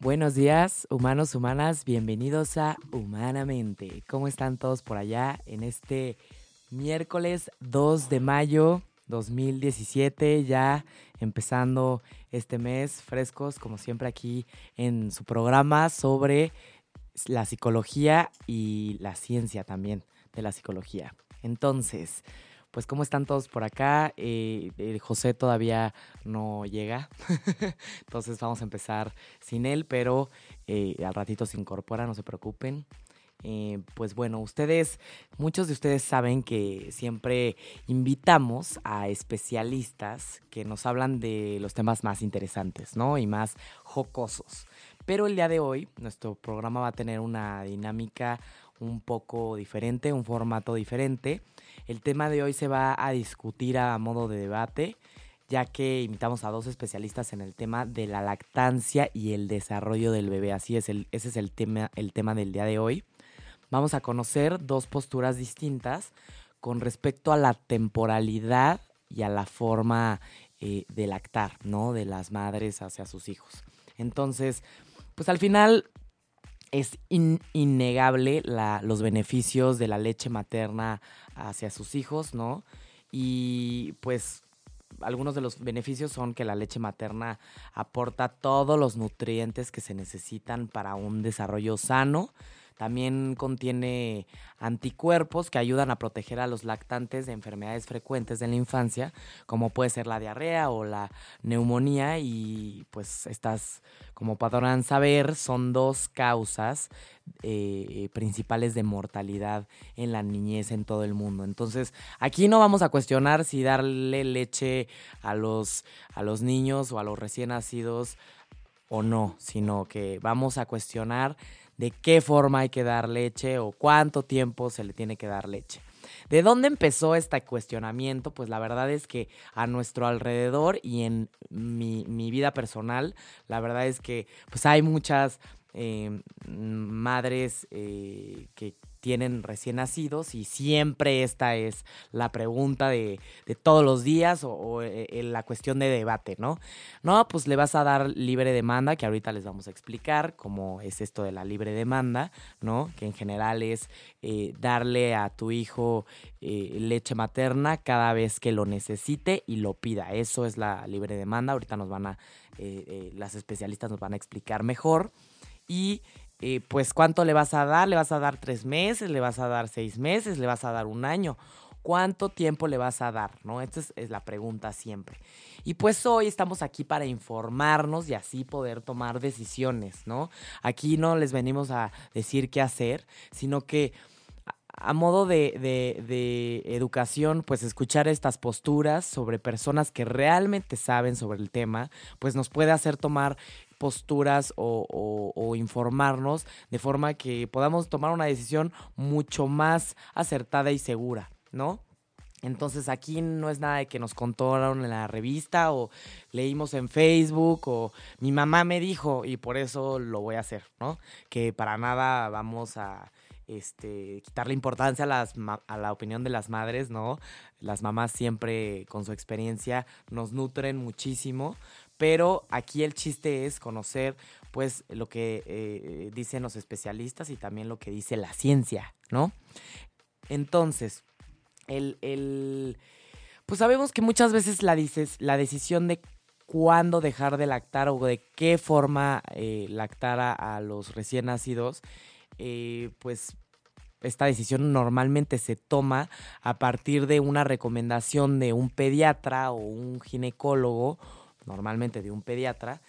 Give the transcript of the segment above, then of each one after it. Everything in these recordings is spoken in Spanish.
Buenos días, humanos, humanas, bienvenidos a Humanamente. ¿Cómo están todos por allá en este miércoles 2 de mayo 2017? Ya empezando este mes, frescos, como siempre aquí en su programa sobre la psicología y la ciencia también de la psicología. Entonces, pues cómo están todos por acá. Eh, eh, José todavía no llega, entonces vamos a empezar sin él, pero eh, al ratito se incorpora, no se preocupen. pues bueno, ustedes, muchos de ustedes saben que siempre invitamos a especialistas que nos hablan de los temas más interesantes, ¿no? Y más jocosos. Pero el día de hoy, nuestro programa va a tener una dinámica un poco diferente, un formato diferente. El tema de hoy se va a discutir a modo de debate, ya que invitamos a dos especialistas en el tema de la lactancia y el desarrollo del bebé. Así es, ese es el tema, el tema del día de hoy. Vamos a conocer dos posturas distintas con respecto a la temporalidad y a la forma eh, de lactar, ¿no? De las madres hacia sus hijos. Entonces, pues al final es innegable los beneficios de la leche materna hacia sus hijos, ¿no? Y pues algunos de los beneficios son que la leche materna aporta todos los nutrientes que se necesitan para un desarrollo sano también contiene anticuerpos que ayudan a proteger a los lactantes de enfermedades frecuentes de la infancia, como puede ser la diarrea o la neumonía. Y pues estas, como podrán saber, son dos causas eh, principales de mortalidad en la niñez en todo el mundo. Entonces, aquí no vamos a cuestionar si darle leche a los, a los niños o a los recién nacidos o no, sino que vamos a cuestionar de qué forma hay que dar leche o cuánto tiempo se le tiene que dar leche. ¿De dónde empezó este cuestionamiento? Pues la verdad es que a nuestro alrededor y en mi, vida personal, la verdad es que pues hay muchas eh, madres eh, que tienen recién nacidos y siempre esta es la pregunta de, todos los días o, eh, la cuestión de debate, ¿no? No, pues le vas a dar libre demanda, que ahorita les vamos a explicar cómo es esto de la libre demanda, ¿no? Que en general es eh, darle a tu hijo eh, leche materna cada vez que lo necesite y lo pida. Eso es la libre demanda. Ahorita nos van a, las especialistas nos van a explicar mejor. Y eh, pues cuánto le vas a dar, le vas a dar tres meses, le vas a dar seis meses, le vas a dar un año. ¿Cuánto tiempo le vas a dar? ¿No? Esta es, la pregunta siempre. Y pues hoy estamos aquí para informarnos y así poder tomar decisiones, ¿no? Aquí no les venimos a decir qué hacer, sino que a modo de, de, educación, pues escuchar estas posturas sobre personas que realmente saben sobre el tema, pues nos puede hacer tomar posturas o, informarnos de forma que podamos tomar una decisión mucho más acertada y segura, ¿no? Entonces aquí no es nada de que nos contaron en la revista o leímos en Facebook o mi mamá me dijo y por eso lo voy a hacer, ¿no? Que para nada vamos a este, quitarle importancia a, las, a la opinión de las madres, ¿no? Las mamás siempre con su experiencia nos nutren muchísimo, pero aquí el chiste es conocer pues lo que eh, dicen los especialistas y también lo que dice la ciencia, ¿no? Entonces, el, pues sabemos que muchas veces la, dices, la decisión de cuándo dejar de lactar o de qué forma eh, lactar a, los recién nacidos, eh, pues esta decisión normalmente se toma a partir de una recomendación de un pediatra o un ginecólogo, normalmente de un pediatra,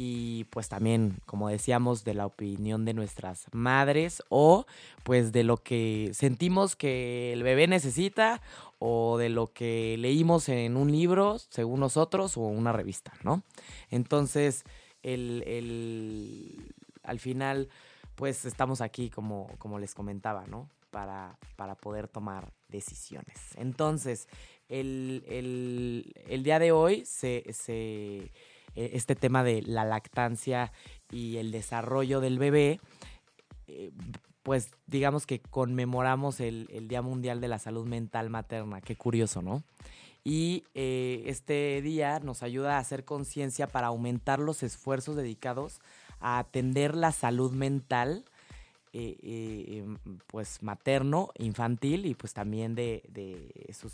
y pues también, como decíamos, de la opinión de nuestras madres o pues de lo que sentimos que el bebé necesita o de lo que leímos en un libro, según nosotros, o una revista, ¿no? Entonces, el, el, al final, pues estamos aquí, como, como les comentaba, ¿no? Para, para poder tomar decisiones. Entonces, el, el, el día de hoy se, se eh, este tema de la lactancia y el desarrollo del bebé, eh, pues digamos que conmemoramos el, Día Mundial de la Salud Mental Materna. Qué curioso, ¿no? Y eh, este día nos ayuda a hacer conciencia para aumentar los esfuerzos dedicados a atender la salud mental eh, eh, em, pues materno, infantil y pues también de, sus,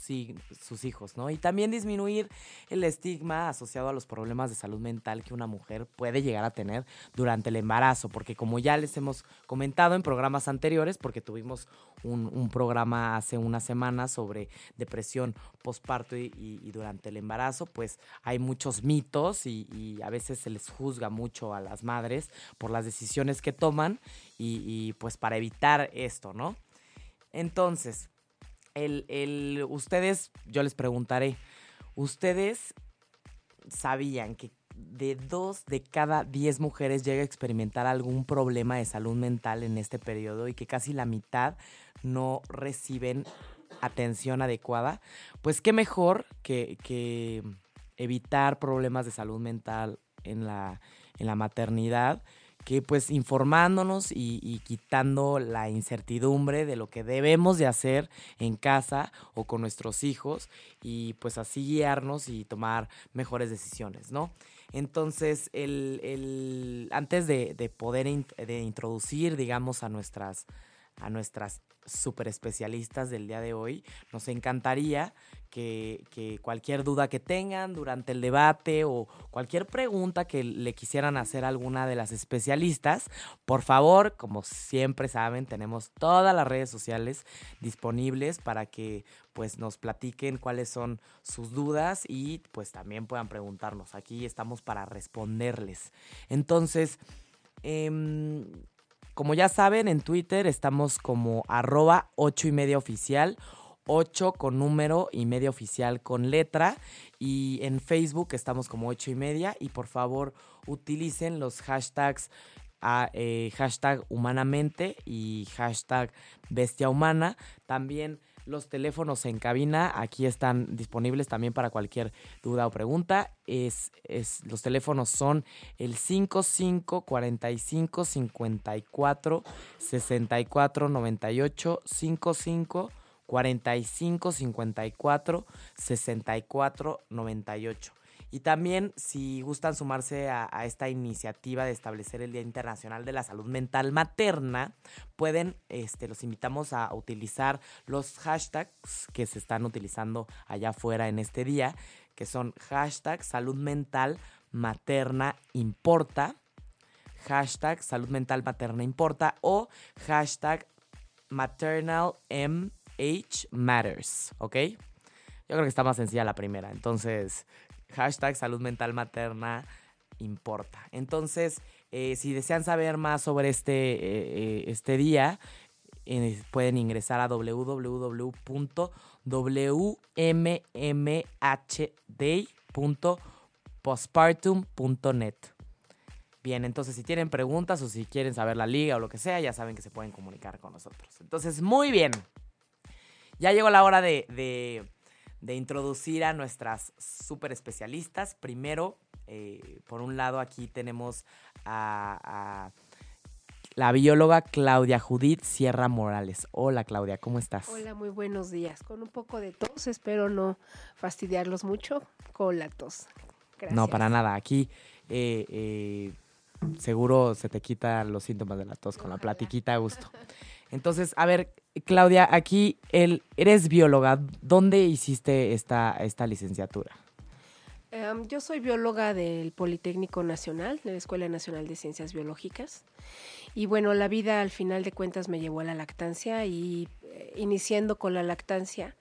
sus, hijos, ¿no? Y también disminuir el estigma asociado a los problemas de salud mental que una mujer puede llegar a tener durante el embarazo, porque como ya les hemos comentado en programas anteriores, porque tuvimos un, programa hace unas semanas sobre depresión postparto y, durante el embarazo, pues hay muchos mitos y, y a veces se les juzga mucho a las madres por las decisiones que toman y, pues para evitar esto, ¿no? Entonces, el, ustedes, yo les preguntaré, ¿ustedes sabían que de dos de cada diez mujeres llega a experimentar algún problema de salud mental en este periodo y que casi la mitad no reciben atención adecuada? Pues qué mejor que, que evitar problemas de salud mental en la, en la maternidad que pues informándonos y, quitando la incertidumbre de lo que debemos de hacer en casa o con nuestros hijos y pues así guiarnos y tomar mejores decisiones, ¿no? Entonces, el, antes de, poder de introducir, digamos, a nuestras, a nuestras super especialistas del día de hoy, nos encantaría que, cualquier duda que tengan durante el debate o cualquier pregunta que le quisieran hacer a alguna de las especialistas, por favor, como siempre saben, tenemos todas las redes sociales disponibles para que pues nos platiquen cuáles son sus dudas y pues también puedan preguntarnos. Aquí estamos para responderles. Entonces, em, como ya saben, en Twitter estamos como arroba 8 y media oficial 8 con número y media oficial con letra. Y en Facebook estamos como 8 y media. Y por favor utilicen los hashtags a, eh, hashtag humanamente y hashtag bestia humana. También los teléfonos en cabina aquí están disponibles también para cualquier duda o pregunta. Es, es, los teléfonos son el 55 45 54 64 98 55 45 54 64 98. Y también, si gustan sumarse a, esta iniciativa de establecer el Día Internacional de la Salud Mental Materna, pueden, este, los invitamos a utilizar los hashtags que se están utilizando allá afuera en este día, que son hashtag salud mental materna importa, hashtag salud mental materna importa o hashtag maternal ¿ok? Yo creo que está más sencilla la primera. Entonces, hashtag salud mental materna importa. Entonces, eh, si desean saber más sobre este, eh, eh, este día, pueden ingresar a www.wmmhday.postpartum.net. Bien, entonces si tienen preguntas o si quieren saber la liga o lo que sea, ya saben que se pueden comunicar con nosotros. Entonces, muy bien. Ya llegó la hora de, introducir a nuestras super especialistas. Primero, eh, por un lado, aquí tenemos a, la bióloga Claudia Judith Sierra Morales. Hola Claudia, ¿cómo estás? Hola, muy buenos días. Con un poco de tos, espero no fastidiarlos mucho con la tos. Gracias. No, para nada. Aquí eh, eh, seguro se te quitan los síntomas de la tos con la platiquita a gusto. Entonces, a ver, Claudia, aquí el, eres bióloga. ¿Dónde hiciste esta, esta licenciatura? Em, yo soy bióloga del Politécnico Nacional, de la Escuela Nacional de Ciencias Biológicas. Y bueno, la vida al final de cuentas me llevó a la lactancia y eh, iniciando con la lactancia,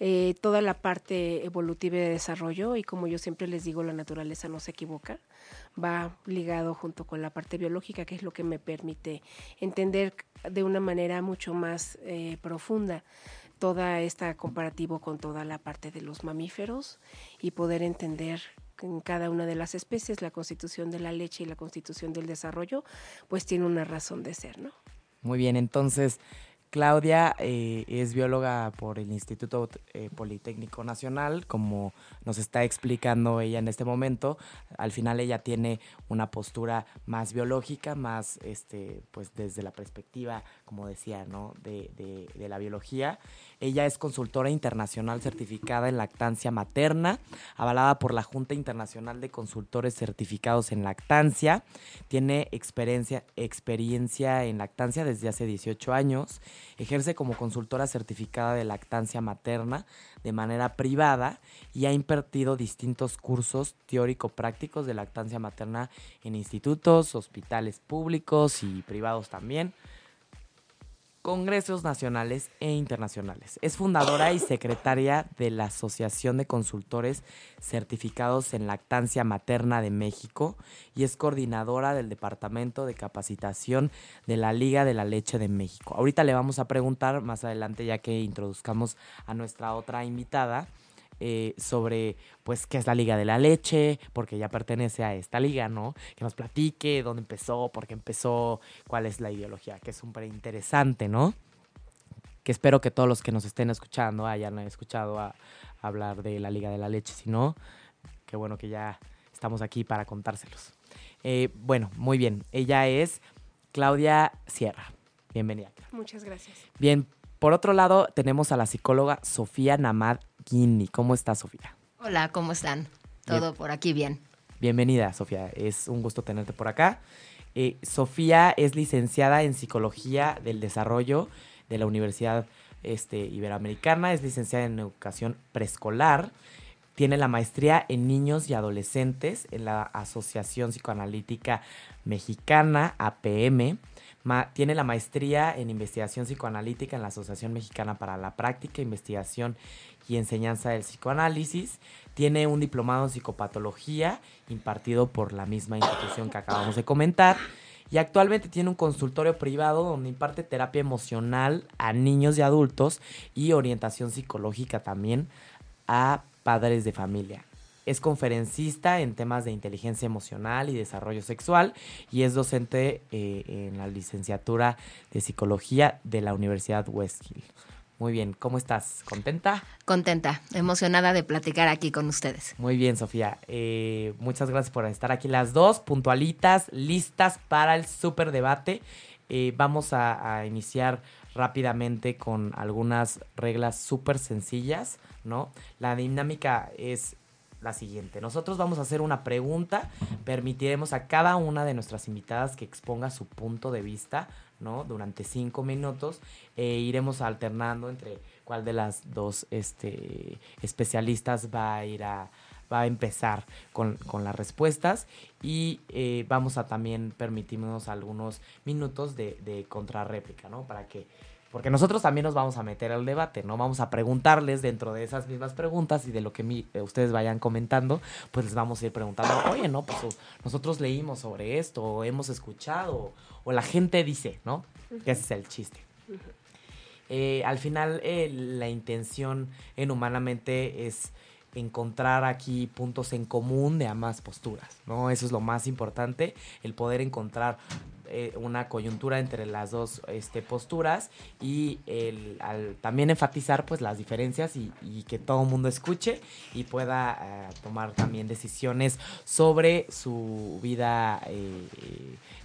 eh, toda la parte evolutiva de desarrollo, y como yo siempre les digo, la naturaleza no se equivoca, va ligado junto con la parte biológica, que es lo que me permite entender de una manera mucho más eh, profunda toda esta comparativo con toda la parte de los mamíferos y poder entender en cada una de las especies la constitución de la leche y la constitución del desarrollo, pues tiene una razón de ser, ¿no? Muy bien, entonces Claudia eh, es bióloga por el Instituto eh, Politécnico Nacional, como nos está explicando ella en este momento. Al final ella tiene una postura más biológica, más este, pues desde la perspectiva, como decía, ¿no? de, de la biología. Ella es consultora internacional certificada en lactancia materna, avalada por la Junta Internacional de Consultores Certificados en Lactancia. Tiene experiencia, experiencia en lactancia desde hace 18 años. Ejerce como consultora certificada de lactancia materna de manera privada y ha impartido distintos cursos teórico-prácticos de lactancia materna en institutos, hospitales públicos y privados también congresos nacionales e internacionales. Es fundadora y secretaria de la Asociación de Consultores Certificados en Lactancia Materna de México y es coordinadora del Departamento de Capacitación de la Liga de la Leche de México. Ahorita le vamos a preguntar más adelante, ya que introduzcamos a nuestra otra invitada, eh, sobre pues qué es la Liga de la Leche, porque ya pertenece a esta liga, ¿no? Que nos platique dónde empezó, por qué empezó, cuál es la ideología, que es súper interesante, ¿no? Que espero que todos los que nos estén escuchando hayan escuchado a, hablar de la Liga de la Leche, si no, qué bueno que ya estamos aquí para contárselos. Eh, bueno, muy bien, ella es Claudia Sierra. Bienvenida. Muchas gracias. Bien, por otro lado, tenemos a la psicóloga Sofía Namad ¿Cómo estás, Sofía? Hola, ¿cómo están? Todo por aquí bien. Bienvenida, Sofía. Es un gusto tenerte por acá. Eh, Sofía es licenciada en Psicología del Desarrollo de la Universidad este, Iberoamericana, es licenciada en Educación Preescolar, tiene la maestría en Niños y Adolescentes en la Asociación Psicoanalítica Mexicana, APM, tiene la maestría en investigación psicoanalítica en la Asociación Mexicana para la Práctica, Investigación y Enseñanza del Psicoanálisis. Tiene un diplomado en psicopatología impartido por la misma institución que acabamos de comentar. Y actualmente tiene un consultorio privado donde imparte terapia emocional a niños y adultos y orientación psicológica también a padres de familia. Es conferencista en temas de inteligencia emocional y desarrollo sexual y es docente eh, en la licenciatura de psicología de la Universidad Westhill. Muy bien, ¿cómo estás? ¿Contenta? Contenta, emocionada de platicar aquí con ustedes. Muy bien, Sofía. Eh, muchas gracias por estar aquí las dos, puntualitas, listas para el súper debate. Eh, vamos a, a, iniciar rápidamente con algunas reglas súper sencillas, ¿no? La dinámica es la siguiente. Nosotros vamos a hacer una pregunta, permitiremos a cada una de nuestras invitadas que exponga su punto de vista, ¿no? Durante cinco minutos e iremos alternando entre cuál de las dos este, especialistas va a ir a va a empezar con, las respuestas y eh, vamos a también permitirnos algunos minutos de, de contrarréplica, ¿no? Para que porque nosotros también nos vamos a meter al debate, ¿no? Vamos a preguntarles dentro de esas mismas preguntas y de lo que eh, ustedes vayan comentando, pues les vamos a ir preguntando, oye, no, pues nosotros leímos sobre esto, hemos escuchado, o la gente dice, ¿no? Que ese es el chiste. Eh, al final, eh, la intención en Humanamente es encontrar aquí puntos en común de ambas posturas, ¿no? Eso es lo más importante, el poder encontrar eh, una coyuntura entre las dos este, posturas y el, al también enfatizar pues las diferencias y, que todo el mundo escuche y pueda eh, tomar también decisiones sobre su vida eh,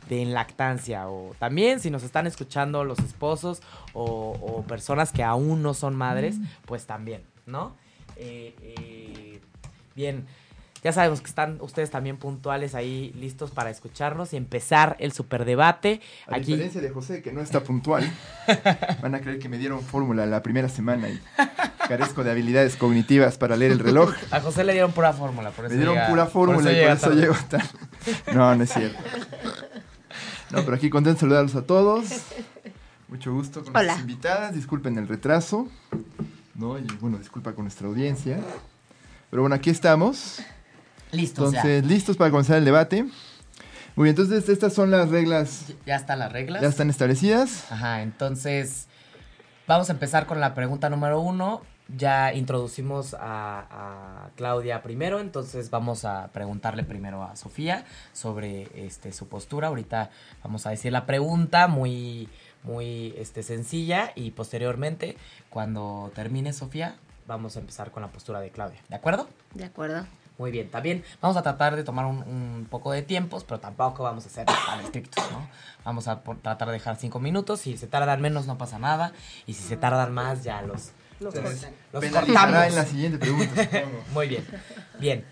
de lactancia o también si nos están escuchando los esposos o, personas que aún no son madres, pues también, ¿no? bien, Ya sabemos que están ustedes también puntuales ahí, listos para escucharnos y empezar el superdebate. A Aquí, diferencia de José, que no está puntual, van a creer que me dieron fórmula la primera semana y carezco de habilidades cognitivas para leer el reloj. a José le dieron pura fórmula, por eso Me dieron llega- pura fórmula y por eso llego tarde. No, no es cierto. No, pero aquí contento de saludarlos a todos. Mucho gusto con nuestras invitadas. Disculpen el retraso. ¿no? Y bueno, disculpa con nuestra audiencia. Pero bueno, aquí estamos. Listo, o sea, Entonces, listos para comenzar el debate. Muy bien, entonces estas son las reglas. ya están las reglas. Ya están establecidas. Ajá, entonces vamos a empezar con la pregunta número uno. Ya introducimos a, a Claudia primero, entonces vamos a preguntarle primero a Sofía sobre este, su postura. Ahorita vamos a decir la pregunta muy, muy este, sencilla y posteriormente, cuando termine Sofía, vamos a empezar con la postura de Claudia. ¿De acuerdo? De acuerdo. Muy bien, también vamos a tratar de tomar un, un poco de tiempos, pero tampoco vamos a ser tan estrictos, ¿no? Vamos a por- tratar de dejar cinco minutos, si se tardan menos no pasa nada, y si se tardan más ya los, Los Entonces, los cortamos. en la siguiente pregunta, supongo. Muy bien, bien.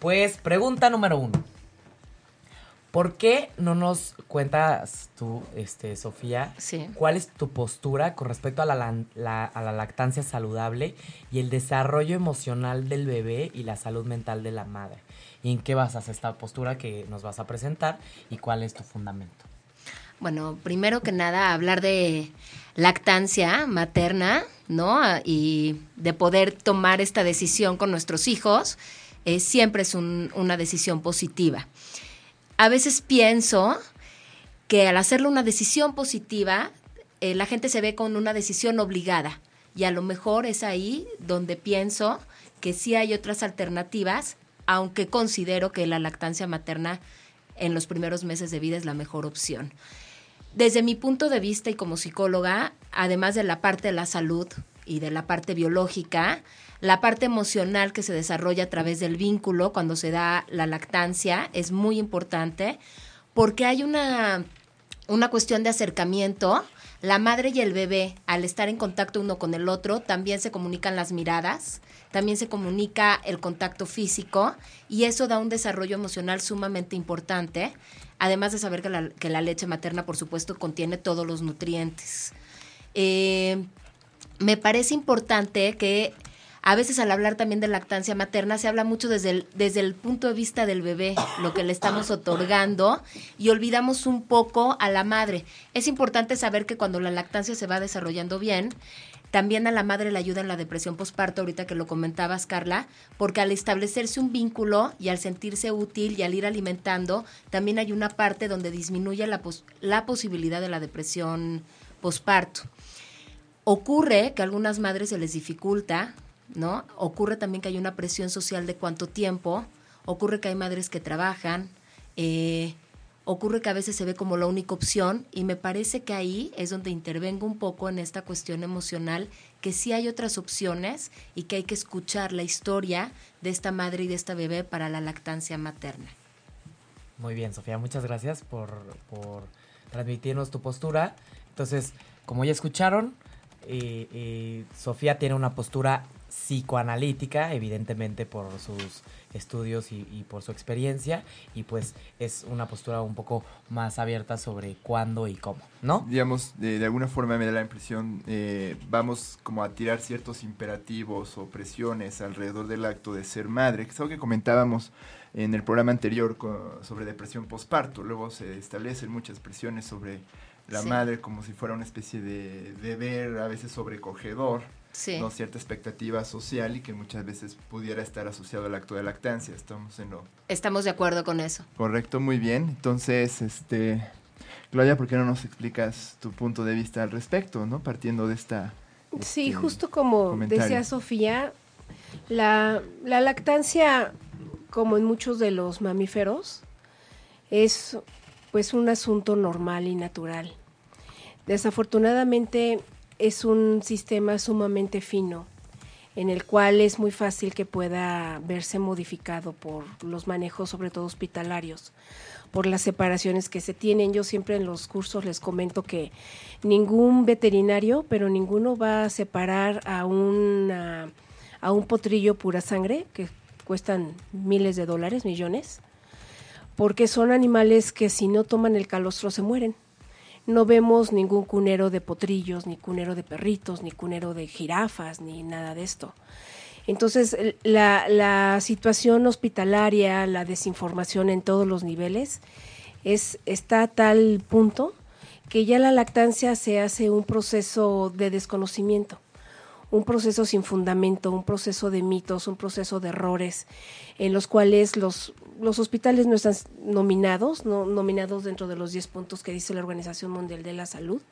Pues pregunta número uno. ¿Por qué no nos cuentas tú, este, Sofía, Sí. cuál es tu postura con respecto a la, lan- la- a la lactancia saludable y el desarrollo emocional del bebé y la salud mental de la madre? ¿Y en qué basas esta postura que nos vas a presentar y cuál es tu fundamento? Bueno, primero que nada, hablar de lactancia materna, ¿no? Y de poder tomar esta decisión con nuestros hijos, eh, siempre es un- una decisión positiva. A veces pienso que al hacerlo una decisión positiva, eh, la gente se ve con una decisión obligada. Y a lo mejor es ahí donde pienso que sí hay otras alternativas, aunque considero que la lactancia materna en los primeros meses de vida es la mejor opción. Desde mi punto de vista y como psicóloga, además de la parte de la salud y de la parte biológica, la parte emocional que se desarrolla a través del vínculo cuando se da la lactancia es muy importante porque hay una, una cuestión de acercamiento. La madre y el bebé, al estar en contacto uno con el otro, también se comunican las miradas, también se comunica el contacto físico y eso da un desarrollo emocional sumamente importante, además de saber que la, que la leche materna, por supuesto, contiene todos los nutrientes. Eh, me parece importante que a veces al hablar también de lactancia materna se habla mucho desde el, desde el punto de vista del bebé, lo que le estamos otorgando y olvidamos un poco a la madre. Es importante saber que cuando la lactancia se va desarrollando bien, también a la madre le ayuda en la depresión postparto, ahorita que lo comentabas, Carla, porque al establecerse un vínculo y al sentirse útil y al ir alimentando, también hay una parte donde disminuye la, pos- la posibilidad de la depresión postparto. Ocurre que a algunas madres se les dificulta, ¿no? Ocurre también que hay una presión social de cuánto tiempo, ocurre que hay madres que trabajan, eh, ocurre que a veces se ve como la única opción y me parece que ahí es donde intervengo un poco en esta cuestión emocional, que sí hay otras opciones y que hay que escuchar la historia de esta madre y de esta bebé para la lactancia materna. Muy bien, Sofía, muchas gracias por, transmitirnos tu postura. Entonces, como ya escucharon, eh, eh, Sofía tiene una postura psicoanalítica, evidentemente por sus estudios y, y por su experiencia, y pues es una postura un poco más abierta sobre cuándo y cómo, ¿no? digamos, de, de alguna forma me da la impresión, eh, vamos como a tirar ciertos imperativos o presiones alrededor del acto de ser madre, que es algo que comentábamos en el programa anterior sobre depresión postparto. Luego se establecen muchas presiones sobre la Sí. madre como si fuera una especie de deber a veces sobrecogedor, Sí. ¿no? cierta expectativa social y que muchas veces pudiera estar asociado al acto de lactancia. Estamos en lo Estamos de acuerdo con eso. Correcto, muy bien. Entonces, este, Claudia, ¿por qué no nos explicas tu punto de vista al respecto, no? Partiendo de esta. Sí, este, justo como comentario. decía Sofía, la, la lactancia, como en muchos de los mamíferos, es pues un asunto normal y natural. Desafortunadamente es un sistema sumamente fino en el cual es muy fácil que pueda verse modificado por los manejos, sobre todo hospitalarios, por las separaciones que se tienen. Yo siempre en los cursos les comento que ningún veterinario, pero ninguno va a separar a, a un potrillo pura sangre, que cuestan miles de dólares, millones, porque son animales que si no toman el calostro se mueren. No vemos ningún cunero de potrillos, ni cunero de perritos, ni cunero de jirafas, ni nada de esto. Entonces, la, situación hospitalaria, la desinformación en todos los niveles, es, está a tal punto que ya la lactancia se hace un proceso de desconocimiento, un proceso sin fundamento, un proceso de mitos, un proceso de errores, en los cuales los, los hospitales no están nominados, no nominados dentro de los 10 puntos que dice la Organización Mundial de la Salud.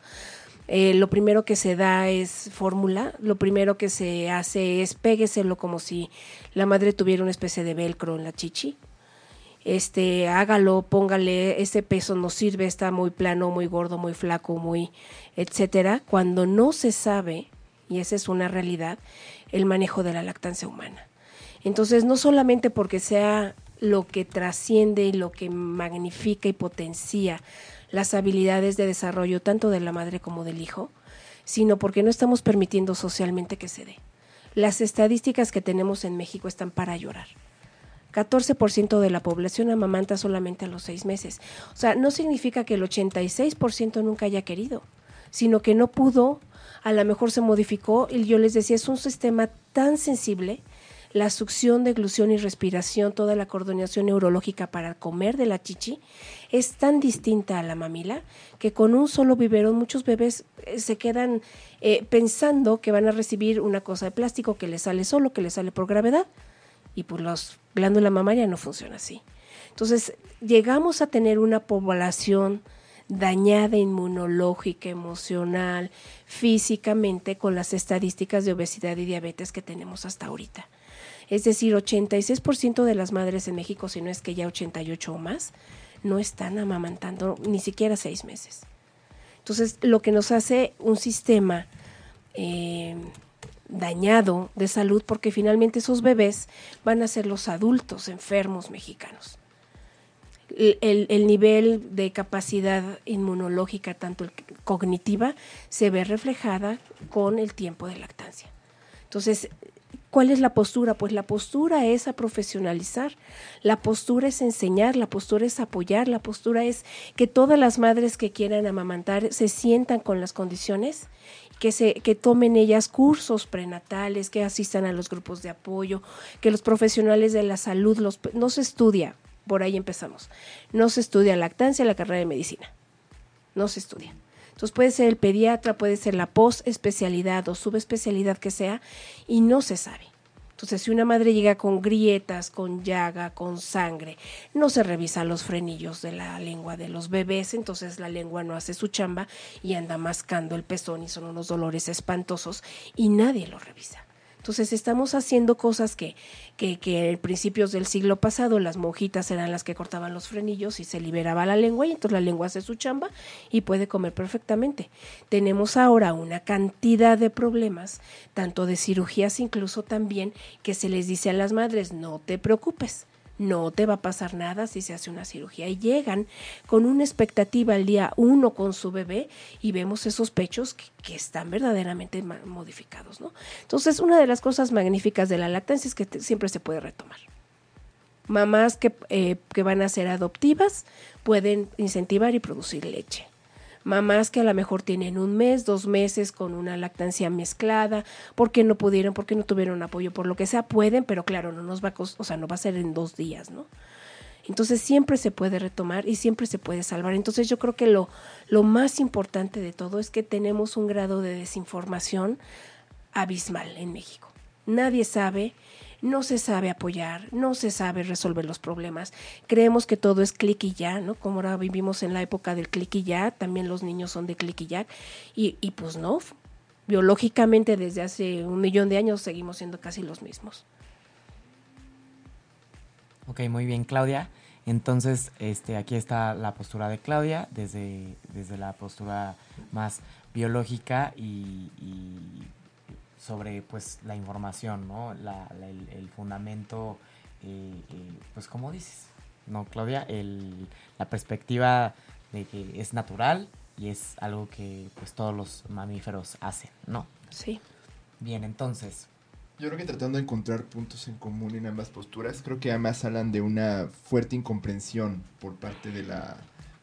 Eh, lo primero que se da es fórmula, lo primero que se hace es pégueselo como si la madre tuviera una especie de velcro en la chichi. Este, hágalo, póngale, ese peso no sirve, está muy plano, muy gordo, muy flaco, muy etcétera, cuando no se sabe, y esa es una realidad, el manejo de la lactancia humana. Entonces, no solamente porque sea lo que trasciende y lo que magnifica y potencia las habilidades de desarrollo tanto de la madre como del hijo, sino porque no estamos permitiendo socialmente que se dé. Las estadísticas que tenemos en México están para llorar. 14% de la población amamanta solamente a los seis meses. O sea, no significa que el 86% nunca haya querido, sino que no pudo, a lo mejor se modificó, y yo les decía, es un sistema tan sensible la succión, deglución y respiración, toda la coordinación neurológica para comer de la chichi, es tan distinta a la mamila que con un solo biberón muchos bebés eh, se quedan eh, pensando que van a recibir una cosa de plástico que les sale solo, que les sale por gravedad, y por los glándula mamaria no funciona así. Entonces, llegamos a tener una población dañada inmunológica, emocional, físicamente con las estadísticas de obesidad y diabetes que tenemos hasta ahorita. Es decir, 86% de las madres en México, si no es que ya 88 o más, no están amamantando ni siquiera seis meses. Entonces, lo que nos hace un sistema eh, dañado de salud, porque finalmente esos bebés van a ser los adultos enfermos mexicanos. El, el, nivel de capacidad inmunológica, tanto cognitiva, se ve reflejada con el tiempo de lactancia. Entonces, ¿Cuál es la postura? Pues la postura es a profesionalizar, la postura es enseñar, la postura es apoyar, la postura es que todas las madres que quieran amamantar se sientan con las condiciones, que, se, que tomen ellas cursos prenatales, que asistan a los grupos de apoyo, que los profesionales de la salud, los, no se estudia, por ahí empezamos, no se estudia lactancia en la carrera de medicina, no se estudia. Entonces puede ser el pediatra, puede ser la post especialidad o subespecialidad que sea y no se sabe. Entonces, si una madre llega con grietas, con llaga, con sangre, no se revisa los frenillos de la lengua de los bebés, entonces la lengua no hace su chamba y anda mascando el pezón y son unos dolores espantosos y nadie lo revisa. Entonces estamos haciendo cosas que, que, que en principios del siglo pasado las monjitas eran las que cortaban los frenillos y se liberaba la lengua y entonces la lengua hace su chamba y puede comer perfectamente. Tenemos ahora una cantidad de problemas, tanto de cirugías incluso también, que se les dice a las madres, no te preocupes no te va a pasar nada si se hace una cirugía. Y llegan con una expectativa al día uno con su bebé y vemos esos pechos que, están verdaderamente modificados. ¿no? Entonces, una de las cosas magníficas de la lactancia es que siempre se puede retomar. Mamás que, eh, que van a ser adoptivas pueden incentivar y producir leche mamás que a lo mejor tienen un mes, dos meses con una lactancia mezclada, porque no pudieron, porque no tuvieron apoyo, por lo que sea, pueden, pero claro, no nos va a, o sea, no va a ser en dos días, ¿no? Entonces siempre se puede retomar y siempre se puede salvar. Entonces yo creo que lo, lo más importante de todo es que tenemos un grado de desinformación abismal en México. Nadie sabe no se sabe apoyar, no se sabe resolver los problemas. Creemos que todo es clic y ya, ¿no? Como ahora vivimos en la época del clic y ya, también los niños son de clic y ya. Y, y pues no, biológicamente desde hace un millón de años seguimos siendo casi los mismos. Ok, muy bien, Claudia. Entonces, este, aquí está la postura de Claudia, desde, desde la postura más biológica y sobre pues la información, ¿no? La, el, fundamento, eh, eh, pues como dices, ¿no, Claudia? El, la perspectiva de que es natural y es algo que pues todos los mamíferos hacen, ¿no? Sí. Bien, entonces, Yo creo que tratando de encontrar puntos en común en ambas posturas, creo que ambas hablan de una fuerte incomprensión por parte de la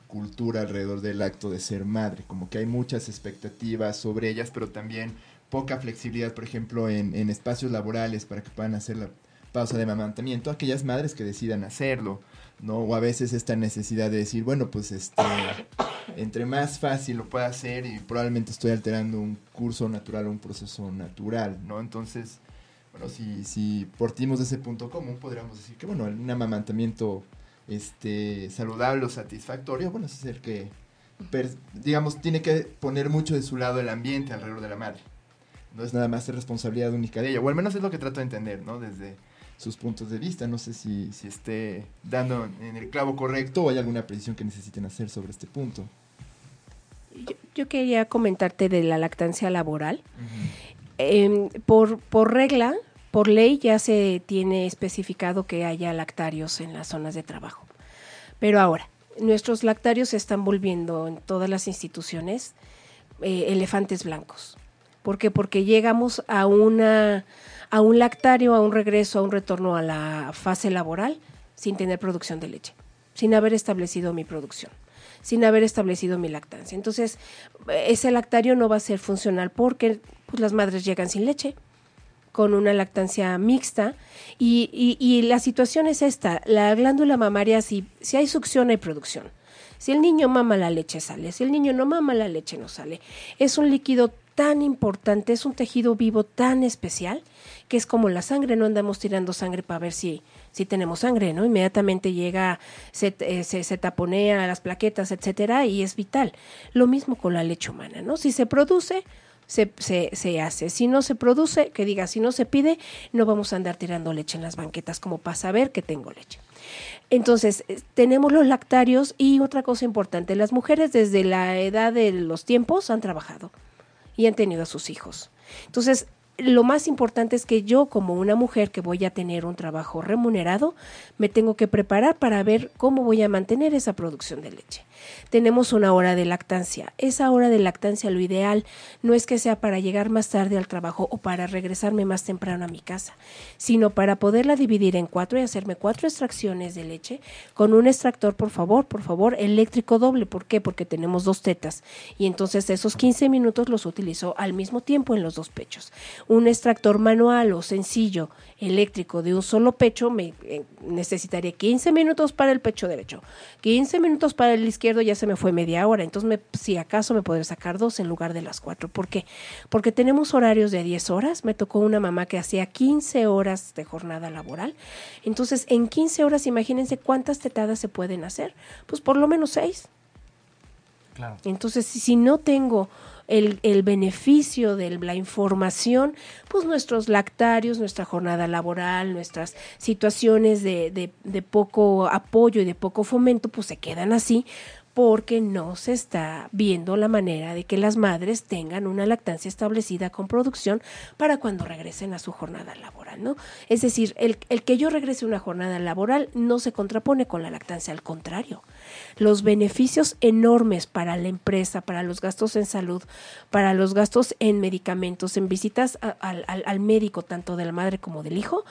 cultura alrededor del acto de ser madre, como que hay muchas expectativas sobre ellas, pero también poca flexibilidad, por ejemplo, en, espacios laborales para que puedan hacer la pausa de amamantamiento, aquellas madres que decidan hacerlo, ¿no? O a veces esta necesidad de decir, bueno, pues este, entre más fácil lo pueda hacer y probablemente estoy alterando un curso natural o un proceso natural, ¿no? Entonces, bueno, si, si partimos de ese punto común, podríamos decir que, bueno, un amamantamiento este, saludable o satisfactorio, bueno, es el que, digamos, tiene que poner mucho de su lado el ambiente alrededor de la madre. No es nada más responsabilidad única de ella, o al menos es lo que trato de entender, ¿no? Desde sus puntos de vista. No sé si, si esté dando en el clavo correcto o hay alguna precisión que necesiten hacer sobre este punto. Yo, quería comentarte de la lactancia laboral. Em, por, por regla, por ley ya se tiene especificado que haya lactarios en las zonas de trabajo. Pero ahora, nuestros lactarios se están volviendo en todas las instituciones eh, elefantes blancos. ¿Por qué? Porque llegamos a una a un lactario, a un regreso, a un retorno a la fase laboral sin tener producción de leche, sin haber establecido mi producción, sin haber establecido mi lactancia. Entonces, ese lactario no va a ser funcional porque pues, las madres llegan sin leche, con una lactancia mixta y, y, la situación es esta, la glándula mamaria, si, si hay succión hay producción. Si el niño mama la leche sale, si el niño no mama la leche no sale. Es un líquido tan importante, es un tejido vivo tan especial que es como la sangre, no andamos tirando sangre para ver si, si tenemos sangre, ¿no? Inmediatamente llega, se, eh, se, se, taponea las plaquetas, etcétera, y es vital. Lo mismo con la leche humana, ¿no? Si se produce, se, se, se, hace. Si no se produce, que diga, si no se pide, no vamos a andar tirando leche en las banquetas como para saber que tengo leche. Entonces, eh, tenemos los lactarios y otra cosa importante, las mujeres desde la edad de los tiempos han trabajado y han tenido a sus hijos. Entonces, lo más importante es que yo como una mujer que voy a tener un trabajo remunerado, me tengo que preparar para ver cómo voy a mantener esa producción de leche tenemos una hora de lactancia. Esa hora de lactancia lo ideal no es que sea para llegar más tarde al trabajo o para regresarme más temprano a mi casa, sino para poderla dividir en cuatro y hacerme cuatro extracciones de leche con un extractor, por favor, por favor, eléctrico doble. ¿Por qué? Porque tenemos dos tetas y entonces esos 15 minutos los utilizo al mismo tiempo en los dos pechos. Un extractor manual o sencillo eléctrico de un solo pecho me eh, necesitaría 15 minutos para el pecho derecho, 15 minutos para el izquierdo ya se me fue media hora, entonces si acaso me podré sacar dos en lugar de las cuatro. ¿Por qué? Porque tenemos horarios de 10 horas, me tocó una mamá que hacía 15 horas de jornada laboral, entonces en 15 horas imagínense cuántas tetadas se pueden hacer, pues por lo menos seis. Claro. Entonces si no tengo el, beneficio de la información, pues nuestros lactarios, nuestra jornada laboral, nuestras situaciones de, de, de poco apoyo y de poco fomento, pues se quedan así porque no se está viendo la manera de que las madres tengan una lactancia establecida con producción para cuando regresen a su jornada laboral, ¿no? Es decir, el, el, que yo regrese a una jornada laboral no se contrapone con la lactancia, al contrario. Los beneficios enormes para la empresa, para los gastos en salud, para los gastos en medicamentos, en visitas al, al, médico, tanto de la madre como del hijo,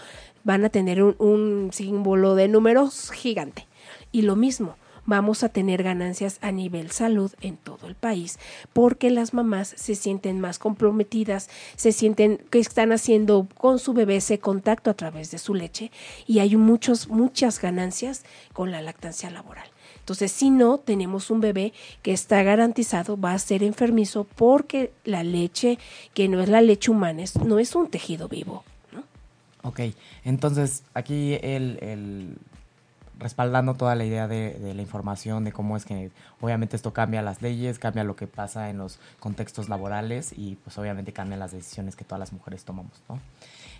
van a tener un, un símbolo de números gigante. Y lo mismo, vamos a tener ganancias a nivel salud en todo el país, porque las mamás se sienten más comprometidas, se sienten que están haciendo con su bebé ese contacto a través de su leche y hay muchos, muchas ganancias con la lactancia laboral. Entonces, si no, tenemos un bebé que está garantizado, va a ser enfermizo porque la leche, que no es la leche humana, no es un tejido vivo. ¿no? Ok, entonces aquí el, el respaldando toda la idea de, la información, de cómo es que obviamente esto cambia las leyes, cambia lo que pasa en los contextos laborales y pues obviamente cambian las decisiones que todas las mujeres tomamos, ¿no?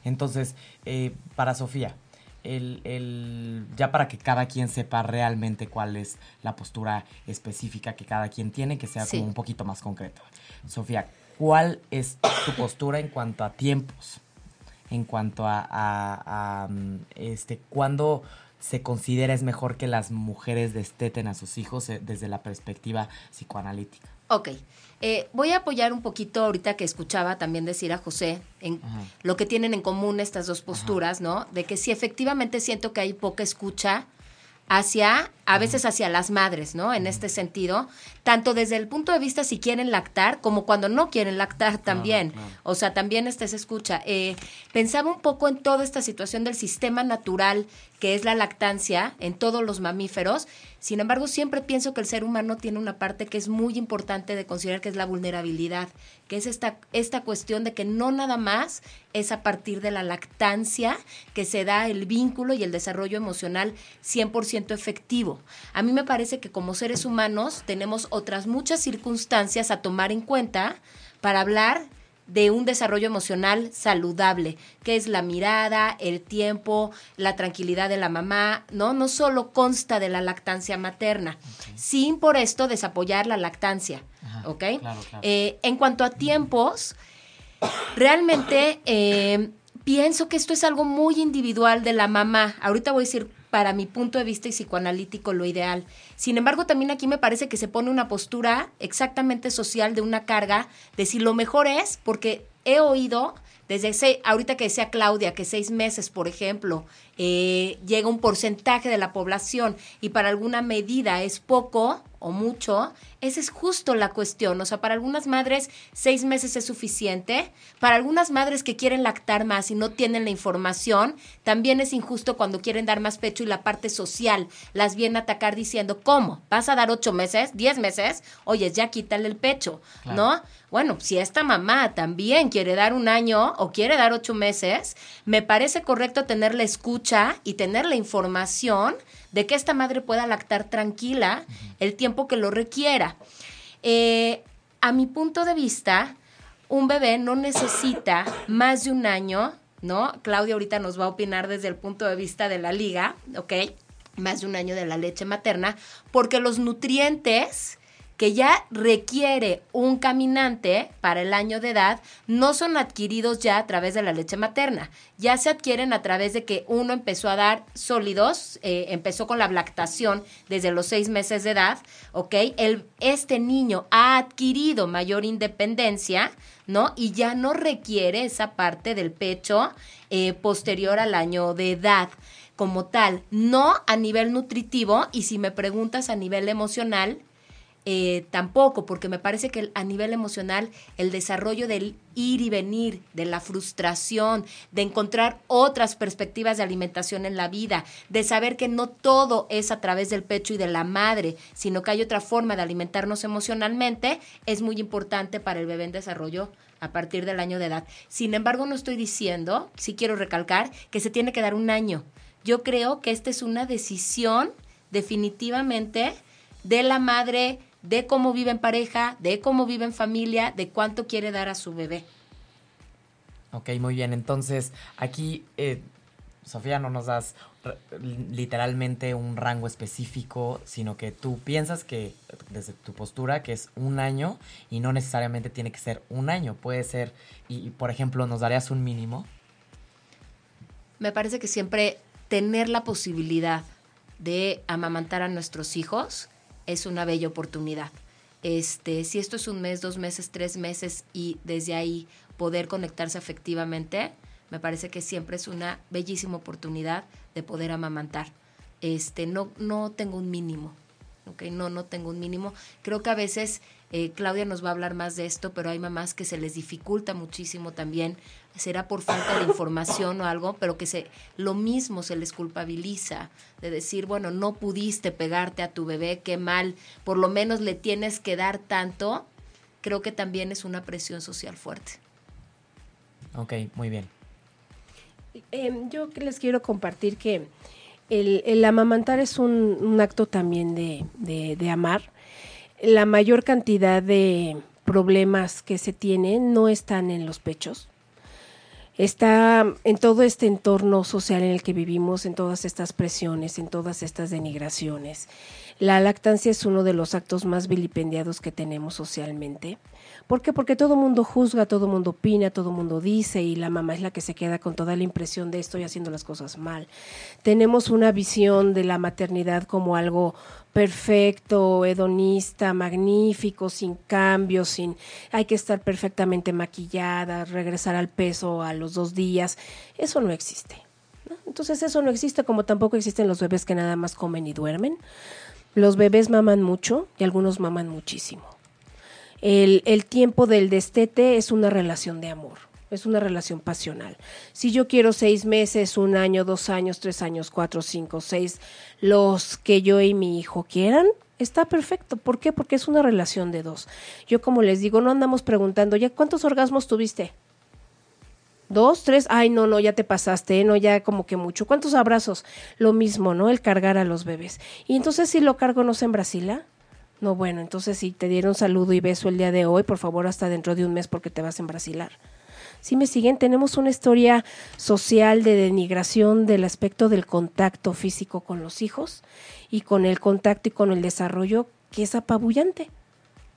Entonces, eh, para Sofía, el, ya para que cada quien sepa realmente cuál es la postura específica que cada quien tiene, que sea como un poquito más concreto. Sofía, ¿cuál es tu postura en cuanto a tiempos? En cuanto a, a, a mm, este, cuándo se considera es mejor que las mujeres desteten a sus hijos eh, desde la perspectiva psicoanalítica? Ok. Eh, voy a apoyar un poquito ahorita que escuchaba también decir a José en lo que tienen en común estas dos posturas, ¿no? De que sí, efectivamente siento que hay poca escucha hacia, a veces hacia las madres, ¿no? En este sentido, tanto desde el punto de vista si quieren lactar, como cuando no quieren lactar también. O sea, también este se escucha. Eh, pensaba un poco en toda esta situación del sistema natural que es la lactancia en todos los mamíferos. Sin embargo, siempre pienso que el ser humano tiene una parte que es muy importante de considerar que es la vulnerabilidad, que es esta, esta cuestión de que no nada más es a partir de la lactancia que se da el vínculo y el desarrollo emocional 100% efectivo. A mí me parece que como seres humanos tenemos otras muchas circunstancias a tomar en cuenta para hablar de un desarrollo emocional saludable, que es la mirada, el tiempo, la tranquilidad de la mamá, ¿no? No solo consta de la lactancia materna, sin por esto desapoyar la lactancia, ¿ok? Eh, en cuanto a tiempos, realmente eh, pienso que esto es algo muy individual de la mamá. Ahorita voy a decir para mi punto de vista y psicoanalítico lo ideal. Sin embargo, también aquí me parece que se pone una postura exactamente social de una carga de si lo mejor es, porque he oído desde ese, ahorita que decía Claudia, que seis meses, por ejemplo, eh, llega un porcentaje de la población y para alguna medida es poco o mucho, esa es justo la cuestión. O sea, para algunas madres seis meses es suficiente, para algunas madres que quieren lactar más y no tienen la información, también es injusto cuando quieren dar más pecho y la parte social las viene a atacar diciendo, ¿cómo? ¿Vas a dar ocho meses? ¿Diez meses? Oye, ya quítale el pecho, ¿no? Bueno, si esta mamá también quiere dar un año o quiere dar ocho meses, me parece correcto tener la escucha y tener la información de que esta madre pueda lactar tranquila el tiempo que lo requiera. Eh, a mi punto de vista, un bebé no necesita más de un año, ¿no? Claudia ahorita nos va a opinar desde el punto de vista de la liga, ¿ok? Más de un año de la leche materna, porque los nutrientes que ya requiere un caminante para el año de edad no son adquiridos ya a través de la leche materna, ya se adquieren a través de que uno empezó a dar sólidos, eh, empezó con la lactación desde los seis meses de edad, ¿ok? El, este niño ha adquirido mayor independencia, ¿no? Y ya no requiere esa parte del pecho eh, posterior al año de edad como tal, no a nivel nutritivo y si me preguntas a nivel emocional, eh, tampoco, porque me parece que a nivel emocional el desarrollo del ir y venir, de la frustración, de encontrar otras perspectivas de alimentación en la vida, de saber que no todo es a través del pecho y de la madre, sino que hay otra forma de alimentarnos emocionalmente, es muy importante para el bebé en desarrollo a partir del año de edad. Sin embargo, no estoy diciendo, sí quiero recalcar, que se tiene que dar un año. Yo creo que esta es una decisión definitivamente de la madre, de cómo vive en pareja, de cómo vive en familia, de cuánto quiere dar a su bebé. Ok, muy bien. Entonces, aquí, eh, Sofía, no nos das literalmente un rango específico, sino que tú piensas que, desde tu postura, que es un año y no necesariamente tiene que ser un año. Puede ser, y por ejemplo, ¿nos darías un mínimo? Me parece que siempre tener la posibilidad de amamantar a nuestros hijos es una bella oportunidad. Este, si esto es un mes, dos meses, tres meses y desde ahí poder conectarse afectivamente, me parece que siempre es una bellísima oportunidad de poder amamantar. Este, no, no tengo un mínimo, ¿ok? No, no tengo un mínimo. Creo que a veces eh, Claudia nos va a hablar más de esto, pero hay mamás que se les dificulta muchísimo también será por falta de información o algo, pero que se, lo mismo se les culpabiliza de decir, bueno, no pudiste pegarte a tu bebé, qué mal, por lo menos le tienes que dar tanto, creo que también es una presión social fuerte. Ok, muy bien. Em, yo les quiero compartir que el, amamantar es un, acto también de, de amar. La mayor cantidad de problemas que se tienen no están en los pechos, está en todo este entorno social en el que vivimos, en todas estas presiones, en todas estas denigraciones. La lactancia es uno de los actos más vilipendiados que tenemos socialmente. ¿Por qué? Porque todo mundo juzga, todo mundo opina, todo mundo dice y la mamá es la que se queda con toda la impresión de estoy haciendo las cosas mal. Tenemos una visión de la maternidad como algo perfecto, hedonista, magnífico, sin cambios, sin hay que estar perfectamente maquillada, regresar al peso a los dos días. Eso no existe. Entonces eso no existe como tampoco existen los bebés que nada más comen y duermen. Los bebés maman mucho y algunos maman muchísimo. El, el tiempo del destete es una relación de amor, es una relación pasional. Si yo quiero seis meses, un año, dos años, tres años, cuatro, cinco, seis, los que yo y mi hijo quieran, está perfecto. ¿Por qué? Porque es una relación de dos. Yo como les digo, no andamos preguntando, ¿ya cuántos orgasmos tuviste? ¿Dos, tres? Ay, no, no, ya te pasaste, no, ya como que mucho. ¿Cuántos abrazos? Lo mismo, ¿no? El cargar a los bebés. Y entonces si lo cargo, ¿no se embrasila? No, bueno, entonces si te dieron saludo y beso el día de hoy, por favor, hasta dentro de un mes porque te vas a embrasilar. Si me siguen, tenemos una historia social de denigración del aspecto del contacto físico con los hijos y con el contacto y con el desarrollo que es apabullante.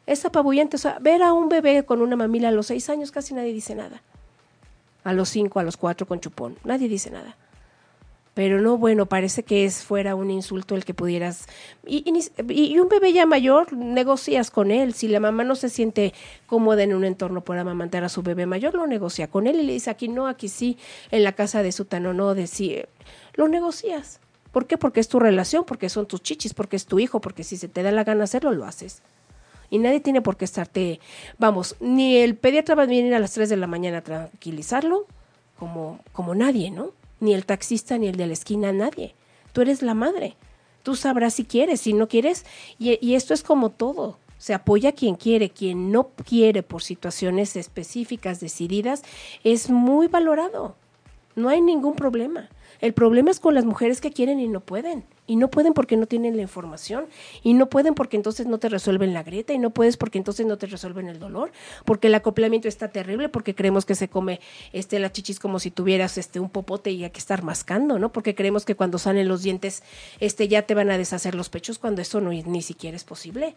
Es apabullante. O sea, ver a un bebé con una mamila a los seis años casi nadie dice nada. A los cinco, a los cuatro con chupón, nadie dice nada pero no, bueno, parece que es fuera un insulto el que pudieras... Y, y, un bebé ya mayor, negocias con él. Si la mamá no se siente cómoda en un entorno por amamantar a su bebé mayor, lo negocia con él y le dice aquí no, aquí sí, en la casa de sutano no, de sí. Lo negocias. ¿Por qué? Porque es tu relación, porque son tus chichis, porque es tu hijo, porque si se te da la gana hacerlo, lo haces. Y nadie tiene por qué estarte, vamos, ni el pediatra va a venir a las 3 de la mañana a tranquilizarlo, como, como nadie, ¿no? ni el taxista, ni el de la esquina, nadie. Tú eres la madre. Tú sabrás si quieres, si no quieres. Y, y esto es como todo. Se apoya a quien quiere, quien no quiere por situaciones específicas decididas, es muy valorado. No hay ningún problema. El problema es con las mujeres que quieren y no pueden. Y no pueden porque no tienen la información. Y no pueden porque entonces no te resuelven la grieta. Y no puedes porque entonces no te resuelven el dolor. Porque el acoplamiento está terrible. Porque creemos que se come este, la chichis como si tuvieras este, un popote y hay que estar mascando, ¿no? Porque creemos que cuando salen los dientes este, ya te van a deshacer los pechos cuando eso no, ni siquiera es posible.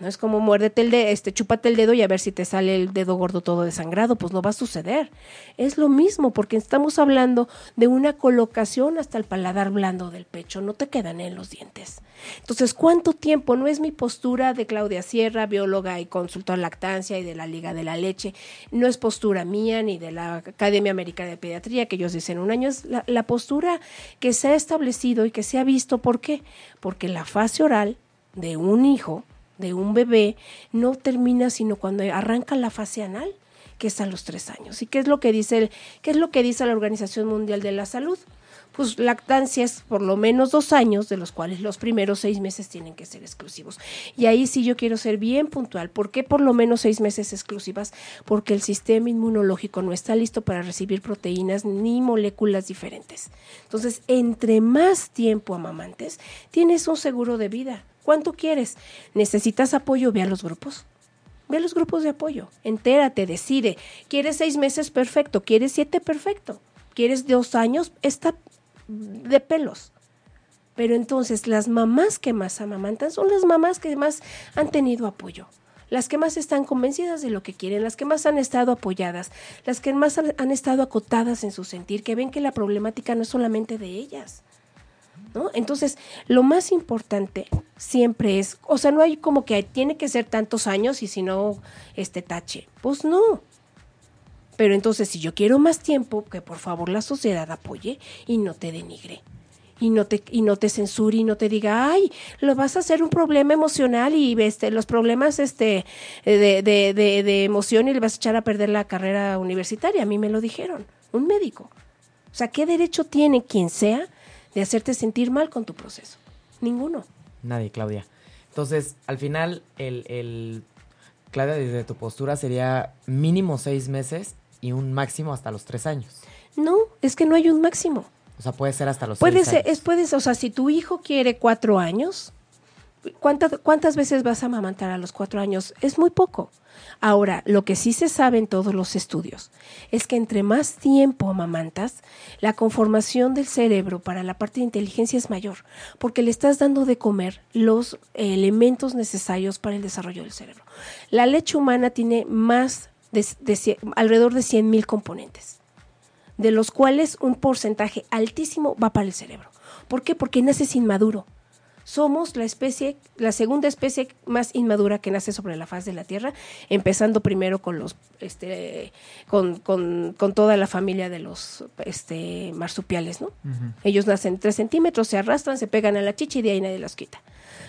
No es como muérdete el dedo, este, chúpate el dedo y a ver si te sale el dedo gordo todo desangrado, pues no va a suceder. Es lo mismo, porque estamos hablando de una colocación hasta el paladar blando del pecho, no te quedan en los dientes. Entonces, ¿cuánto tiempo? No es mi postura de Claudia Sierra, bióloga y consultora lactancia y de la Liga de la Leche, no es postura mía ni de la Academia Americana de Pediatría, que ellos dicen un año, es la, la postura que se ha establecido y que se ha visto. ¿Por qué? Porque la fase oral de un hijo de un bebé no termina sino cuando arranca la fase anal, que es a los tres años. ¿Y qué es lo que dice, qué es lo que dice la Organización Mundial de la Salud? Pues lactancia es por lo menos dos años, de los cuales los primeros seis meses tienen que ser exclusivos. Y ahí sí yo quiero ser bien puntual. ¿Por qué por lo menos seis meses exclusivas? Porque el sistema inmunológico no está listo para recibir proteínas ni moléculas diferentes. Entonces, entre más tiempo amamantes, tienes un seguro de vida. ¿Cuánto quieres? ¿Necesitas apoyo? Ve a los grupos. Ve a los grupos de apoyo. Entérate, decide. ¿Quieres seis meses? Perfecto. ¿Quieres siete? Perfecto. ¿Quieres dos años? Está de pelos. Pero entonces las mamás que más amamantan son las mamás que más han tenido apoyo las que más están convencidas de lo que quieren, las que más han estado apoyadas, las que más han, estado acotadas en su sentir, que ven que la problemática no es solamente de ellas, entonces, lo más importante siempre es, o sea, no hay como que tiene que ser tantos años y si no, este tache. Pues no. Pero entonces, si yo quiero más tiempo, que por favor la sociedad apoye y no te denigre. Y no te, y no te censure y no te diga, ay, lo vas a hacer un problema emocional y este, los problemas este, de, de, de emoción y le vas a echar a perder la carrera universitaria. A mí me lo dijeron, un médico. O sea, ¿qué derecho tiene quien sea de hacerte sentir mal con tu proceso. Ninguno. Nadie, Claudia. Entonces, al final, el, el Claudia, desde tu postura sería mínimo seis meses y un máximo hasta los tres años. No, es que no hay un máximo. O sea, puede ser hasta los puede seis ser, Es, puede o sea, si tu hijo quiere cuatro años, ¿cuántas, ¿cuántas veces vas a amamantar a los cuatro años? Es muy poco. Ahora, lo que sí se sabe en todos los estudios es que entre más tiempo amamantas, la conformación del cerebro para la parte de inteligencia es mayor, porque le estás dando de comer los elementos necesarios para el desarrollo del cerebro. La leche humana tiene más de, de alrededor de 100.000 componentes, de los cuales un porcentaje altísimo va para el cerebro. ¿Por qué? Porque naces inmaduro somos la especie, la segunda especie más inmadura que nace sobre la faz de la Tierra, empezando primero con los, este, con, con, con toda la familia de los este, marsupiales, ¿no? Ellos nacen tres centímetros, se arrastran, se pegan a la chicha y de ahí nadie los quita.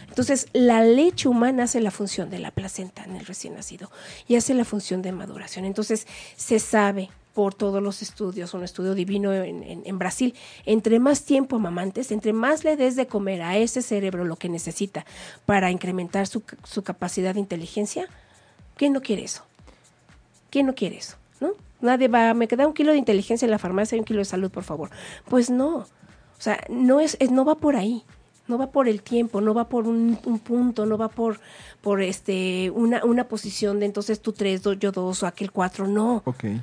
Entonces, la leche humana hace la función de la placenta en el recién nacido y hace la función de maduración. Entonces, se sabe por todos los estudios, un estudio divino en, Brasil, entre más tiempo amamantes, entre más le des de comer a ese cerebro lo que necesita para incrementar su, su capacidad de inteligencia, ¿quién no quiere eso? ¿Quién no quiere eso? ¿No? Nadie va, me queda un kilo de inteligencia en la farmacia y un kilo de salud, por favor. Pues no. O sea, no, es, no va por ahí no va por el tiempo, no va por un, punto, no va por, por este, una, una posición de entonces tú tres, yo dos o aquel cuatro, no. Okay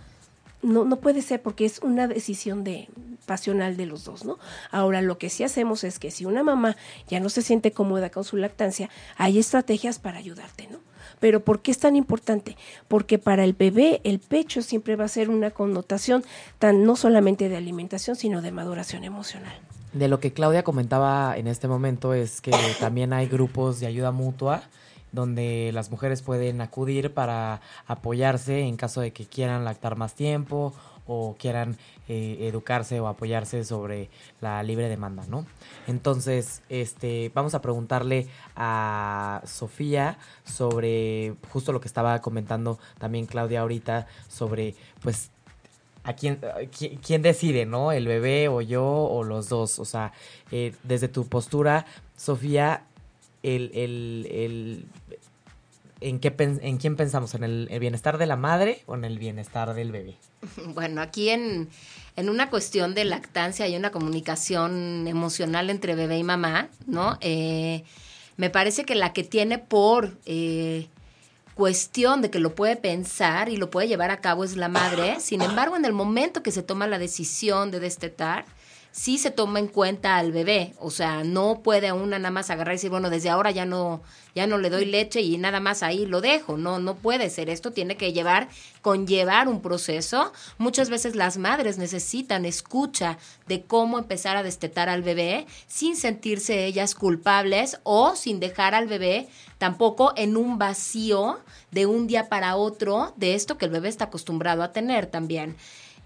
no, no puede ser porque es una decisión de pasional de los dos, ¿no? Ahora lo que sí hacemos es que si una mamá ya no se siente cómoda con su lactancia, hay estrategias para ayudarte, ¿no? Pero ¿por qué es tan importante? Porque para el bebé el pecho siempre va a ser una connotación tan no solamente de alimentación, sino de maduración emocional. De lo que Claudia comentaba en este momento es que también hay grupos de ayuda mutua donde las mujeres pueden acudir para apoyarse en caso de que quieran lactar más tiempo o quieran eh, educarse o apoyarse sobre la libre demanda, ¿no? Entonces, este, vamos a preguntarle a Sofía sobre justo lo que estaba comentando también Claudia ahorita sobre, pues, a quién, quién, decide, ¿no? El bebé o yo o los dos. O sea, eh, desde tu postura, Sofía, el, el, ¿en, qué, ¿en quién pensamos? ¿En el, bienestar de la madre o en el bienestar del bebé? Bueno, aquí en, en una cuestión de lactancia hay una comunicación emocional entre bebé y mamá, ¿no? Eh, me parece que la que tiene por eh, cuestión de que lo puede pensar y lo puede llevar a cabo es la madre. Sin embargo, en el momento que se toma la decisión de destetar, sí se toma en cuenta al bebé, o sea, no puede una nada más agarrar y decir, bueno, desde ahora ya no ya no le doy leche y nada más ahí lo dejo. No, no puede ser. Esto tiene que llevar, conllevar un proceso. Muchas veces las madres necesitan escucha de cómo empezar a destetar al bebé sin sentirse ellas culpables o sin dejar al bebé tampoco en un vacío de un día para otro de esto que el bebé está acostumbrado a tener también.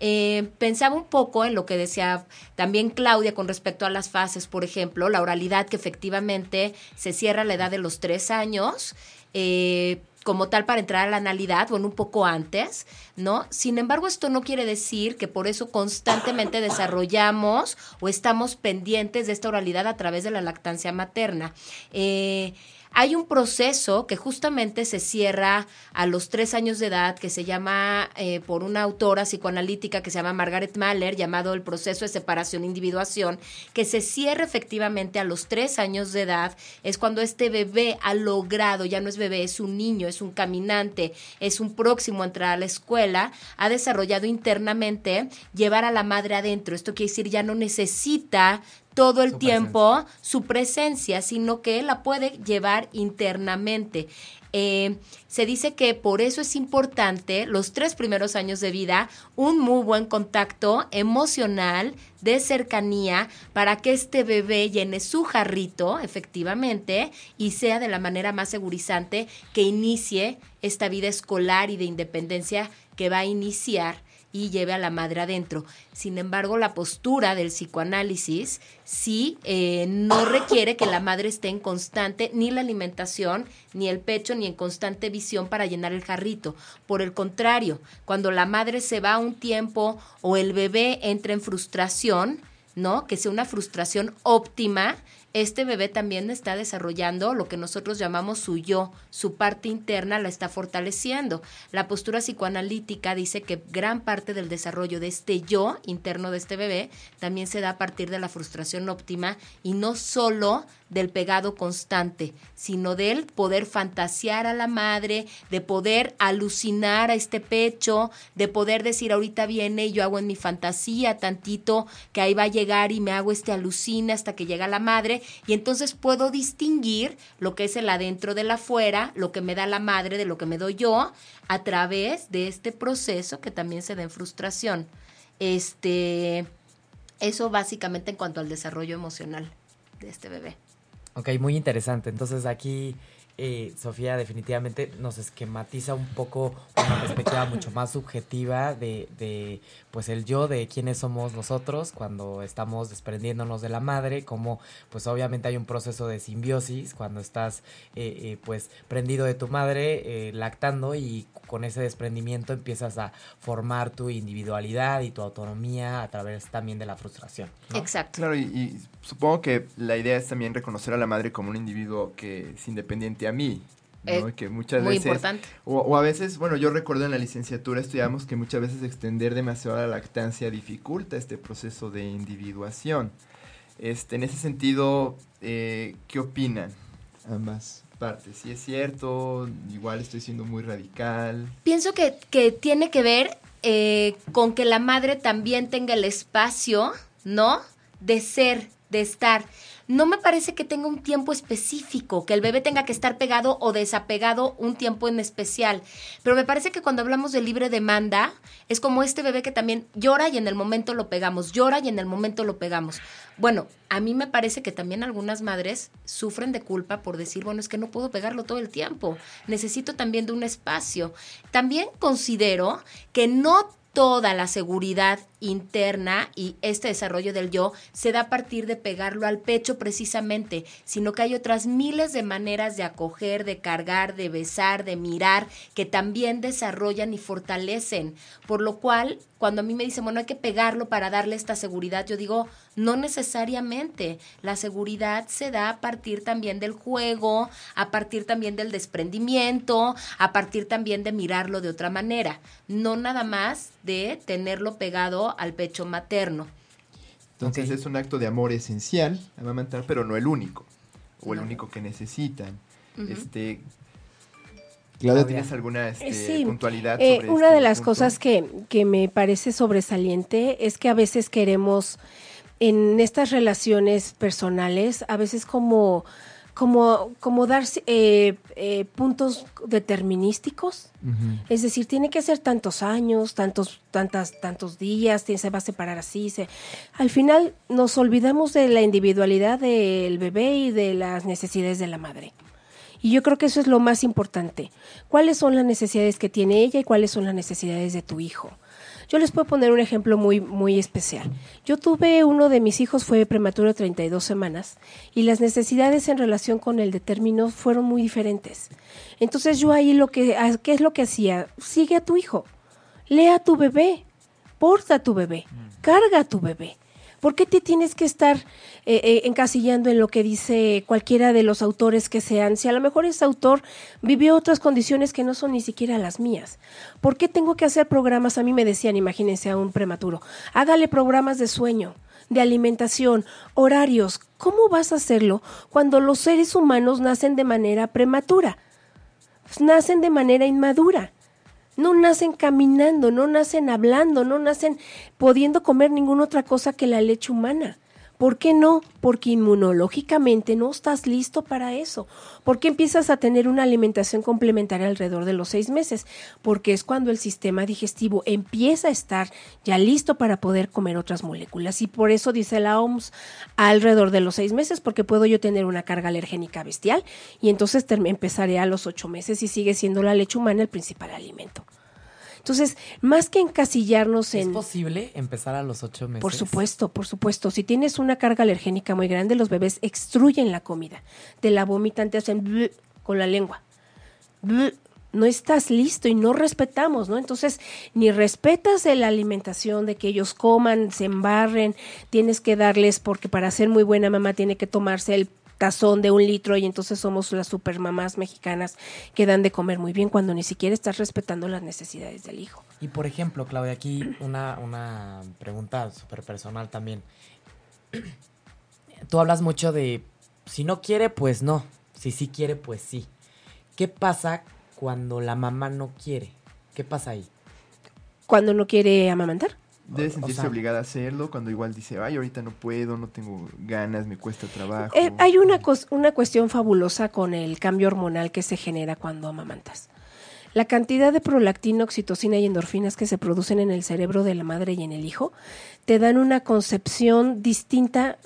Eh, pensaba un poco en lo que decía también Claudia con respecto a las fases, por ejemplo, la oralidad que efectivamente se cierra a la edad de los tres años. Eh, como tal para entrar a la analidad, bueno, un poco antes, ¿no? Sin embargo, esto no quiere decir que por eso constantemente desarrollamos o estamos pendientes de esta oralidad a través de la lactancia materna. Eh, hay un proceso que justamente se cierra a los tres años de edad, que se llama eh, por una autora psicoanalítica que se llama Margaret Mahler, llamado el proceso de separación-individuación, que se cierra efectivamente a los tres años de edad. Es cuando este bebé ha logrado, ya no es bebé, es un niño, es un caminante, es un próximo a entrar a la escuela, ha desarrollado internamente llevar a la madre adentro. Esto quiere decir, ya no necesita todo el tiempo su presencia, sino que la puede llevar internamente. Eh, se dice que por eso es importante los tres primeros años de vida un muy buen contacto emocional de cercanía para que este bebé llene su jarrito efectivamente y sea de la manera más segurizante que inicie esta vida escolar y de independencia que va a iniciar y lleve a la madre adentro. Sin embargo, la postura del psicoanálisis sí eh, no requiere que la madre esté en constante ni la alimentación, ni el pecho, ni en constante visión para llenar el jarrito. Por el contrario, cuando la madre se va un tiempo o el bebé entra en frustración, ¿no? Que sea una frustración óptima este bebé también está desarrollando lo que nosotros llamamos su yo, su parte interna la está fortaleciendo. La postura psicoanalítica dice que gran parte del desarrollo de este yo interno de este bebé también se da a partir de la frustración óptima y no solo del pegado constante, sino del poder fantasear a la madre, de poder alucinar a este pecho, de poder decir ahorita viene y yo hago en mi fantasía tantito que ahí va a llegar y me hago este alucina hasta que llega la madre y entonces puedo distinguir lo que es el adentro del afuera, lo que me da la madre de lo que me doy yo a través de este proceso que también se da en frustración. Este eso básicamente en cuanto al desarrollo emocional de este bebé. Ok, muy interesante. Entonces aquí eh, Sofía definitivamente nos esquematiza un poco una perspectiva mucho más subjetiva de, de, pues el yo, de quiénes somos nosotros cuando estamos desprendiéndonos de la madre, como pues obviamente hay un proceso de simbiosis cuando estás eh, eh, pues prendido de tu madre, eh, lactando y con ese desprendimiento empiezas a formar tu individualidad y tu autonomía a través también de la frustración. ¿no? Exacto. Claro, y, y supongo que la idea es también reconocer a la madre como un individuo que es independiente a mí. ¿no? Eh, que muchas muy veces, importante. O, o a veces, bueno, yo recuerdo en la licenciatura estudiamos que muchas veces extender demasiado la lactancia dificulta este proceso de individuación. Este, en ese sentido, eh, ¿qué opinan ambas partes? Si es cierto, igual estoy siendo muy radical. Pienso que, que tiene que ver eh, con que la madre también tenga el espacio, ¿no? De ser, de estar. No me parece que tenga un tiempo específico, que el bebé tenga que estar pegado o desapegado un tiempo en especial. Pero me parece que cuando hablamos de libre demanda, es como este bebé que también llora y en el momento lo pegamos, llora y en el momento lo pegamos. Bueno, a mí me parece que también algunas madres sufren de culpa por decir, bueno, es que no puedo pegarlo todo el tiempo, necesito también de un espacio. También considero que no toda la seguridad interna y este desarrollo del yo se da a partir de pegarlo al pecho precisamente, sino que hay otras miles de maneras de acoger, de cargar, de besar, de mirar, que también desarrollan y fortalecen. Por lo cual, cuando a mí me dicen, bueno, hay que pegarlo para darle esta seguridad, yo digo, no necesariamente. La seguridad se da a partir también del juego, a partir también del desprendimiento, a partir también de mirarlo de otra manera, no nada más de tenerlo pegado al pecho materno. Entonces es un acto de amor esencial, amamantar, pero no el único, o el único que necesitan. Este, Claudia. ¿tienes alguna este, Eh, sí. puntualidad Eh, sobre una este de las punto? cosas que, que me parece sobresaliente es que a veces queremos en estas relaciones personales, a veces como, como, como dar eh, eh, puntos determinísticos. Es decir, tiene que ser tantos años, tantos, tantas, tantos días, se va a separar así. Se... Al final nos olvidamos de la individualidad del bebé y de las necesidades de la madre. Y yo creo que eso es lo más importante. ¿Cuáles son las necesidades que tiene ella y cuáles son las necesidades de tu hijo? Yo les puedo poner un ejemplo muy, muy especial. Yo tuve uno de mis hijos, fue prematuro de 32 semanas, y las necesidades en relación con el de término fueron muy diferentes. Entonces yo ahí lo que, ah, ¿qué es lo que hacía? Sigue a tu hijo, lea a tu bebé, porta a tu bebé, carga a tu bebé. ¿Por qué te tienes que estar eh, eh, encasillando en lo que dice cualquiera de los autores que sean? Si a lo mejor ese autor vivió otras condiciones que no son ni siquiera las mías. ¿Por qué tengo que hacer programas? A mí me decían, imagínense a un prematuro, hágale programas de sueño, de alimentación, horarios. ¿Cómo vas a hacerlo cuando los seres humanos nacen de manera prematura? Pues nacen de manera inmadura. No nacen caminando, no nacen hablando, no nacen pudiendo comer ninguna otra cosa que la leche humana. ¿Por qué no? Porque inmunológicamente no estás listo para eso. ¿Por qué empiezas a tener una alimentación complementaria alrededor de los seis meses? Porque es cuando el sistema digestivo empieza a estar ya listo para poder comer otras moléculas. Y por eso dice la OMS alrededor de los seis meses, porque puedo yo tener una carga alergénica bestial y entonces empezaré a los ocho meses y sigue siendo la leche humana el principal alimento. Entonces, más que encasillarnos ¿Es en... posible empezar a los ocho meses? Por supuesto, por supuesto. Si tienes una carga alergénica muy grande, los bebés extruyen la comida. De la vomitan, te hacen con la lengua. No estás listo y no respetamos, ¿no? Entonces, ni respetas la alimentación de que ellos coman, se embarren, tienes que darles, porque para ser muy buena mamá tiene que tomarse el tazón de un litro y entonces somos las supermamás mexicanas que dan de comer muy bien cuando ni siquiera estás respetando las necesidades del hijo. Y por ejemplo, Claudia, aquí una, una pregunta súper personal también. Tú hablas mucho de si no quiere, pues no. Si sí quiere, pues sí. ¿Qué pasa cuando la mamá no quiere? ¿Qué pasa ahí? Cuando no quiere amamantar. Debe sentirse obligada a hacerlo cuando igual dice, ay, ahorita no puedo, no tengo ganas, me cuesta trabajo. Eh, hay una, una cuestión fabulosa con el cambio hormonal que se genera cuando amamantas. La cantidad de prolactina, oxitocina y endorfinas que se producen en el cerebro de la madre y en el hijo te dan una concepción distinta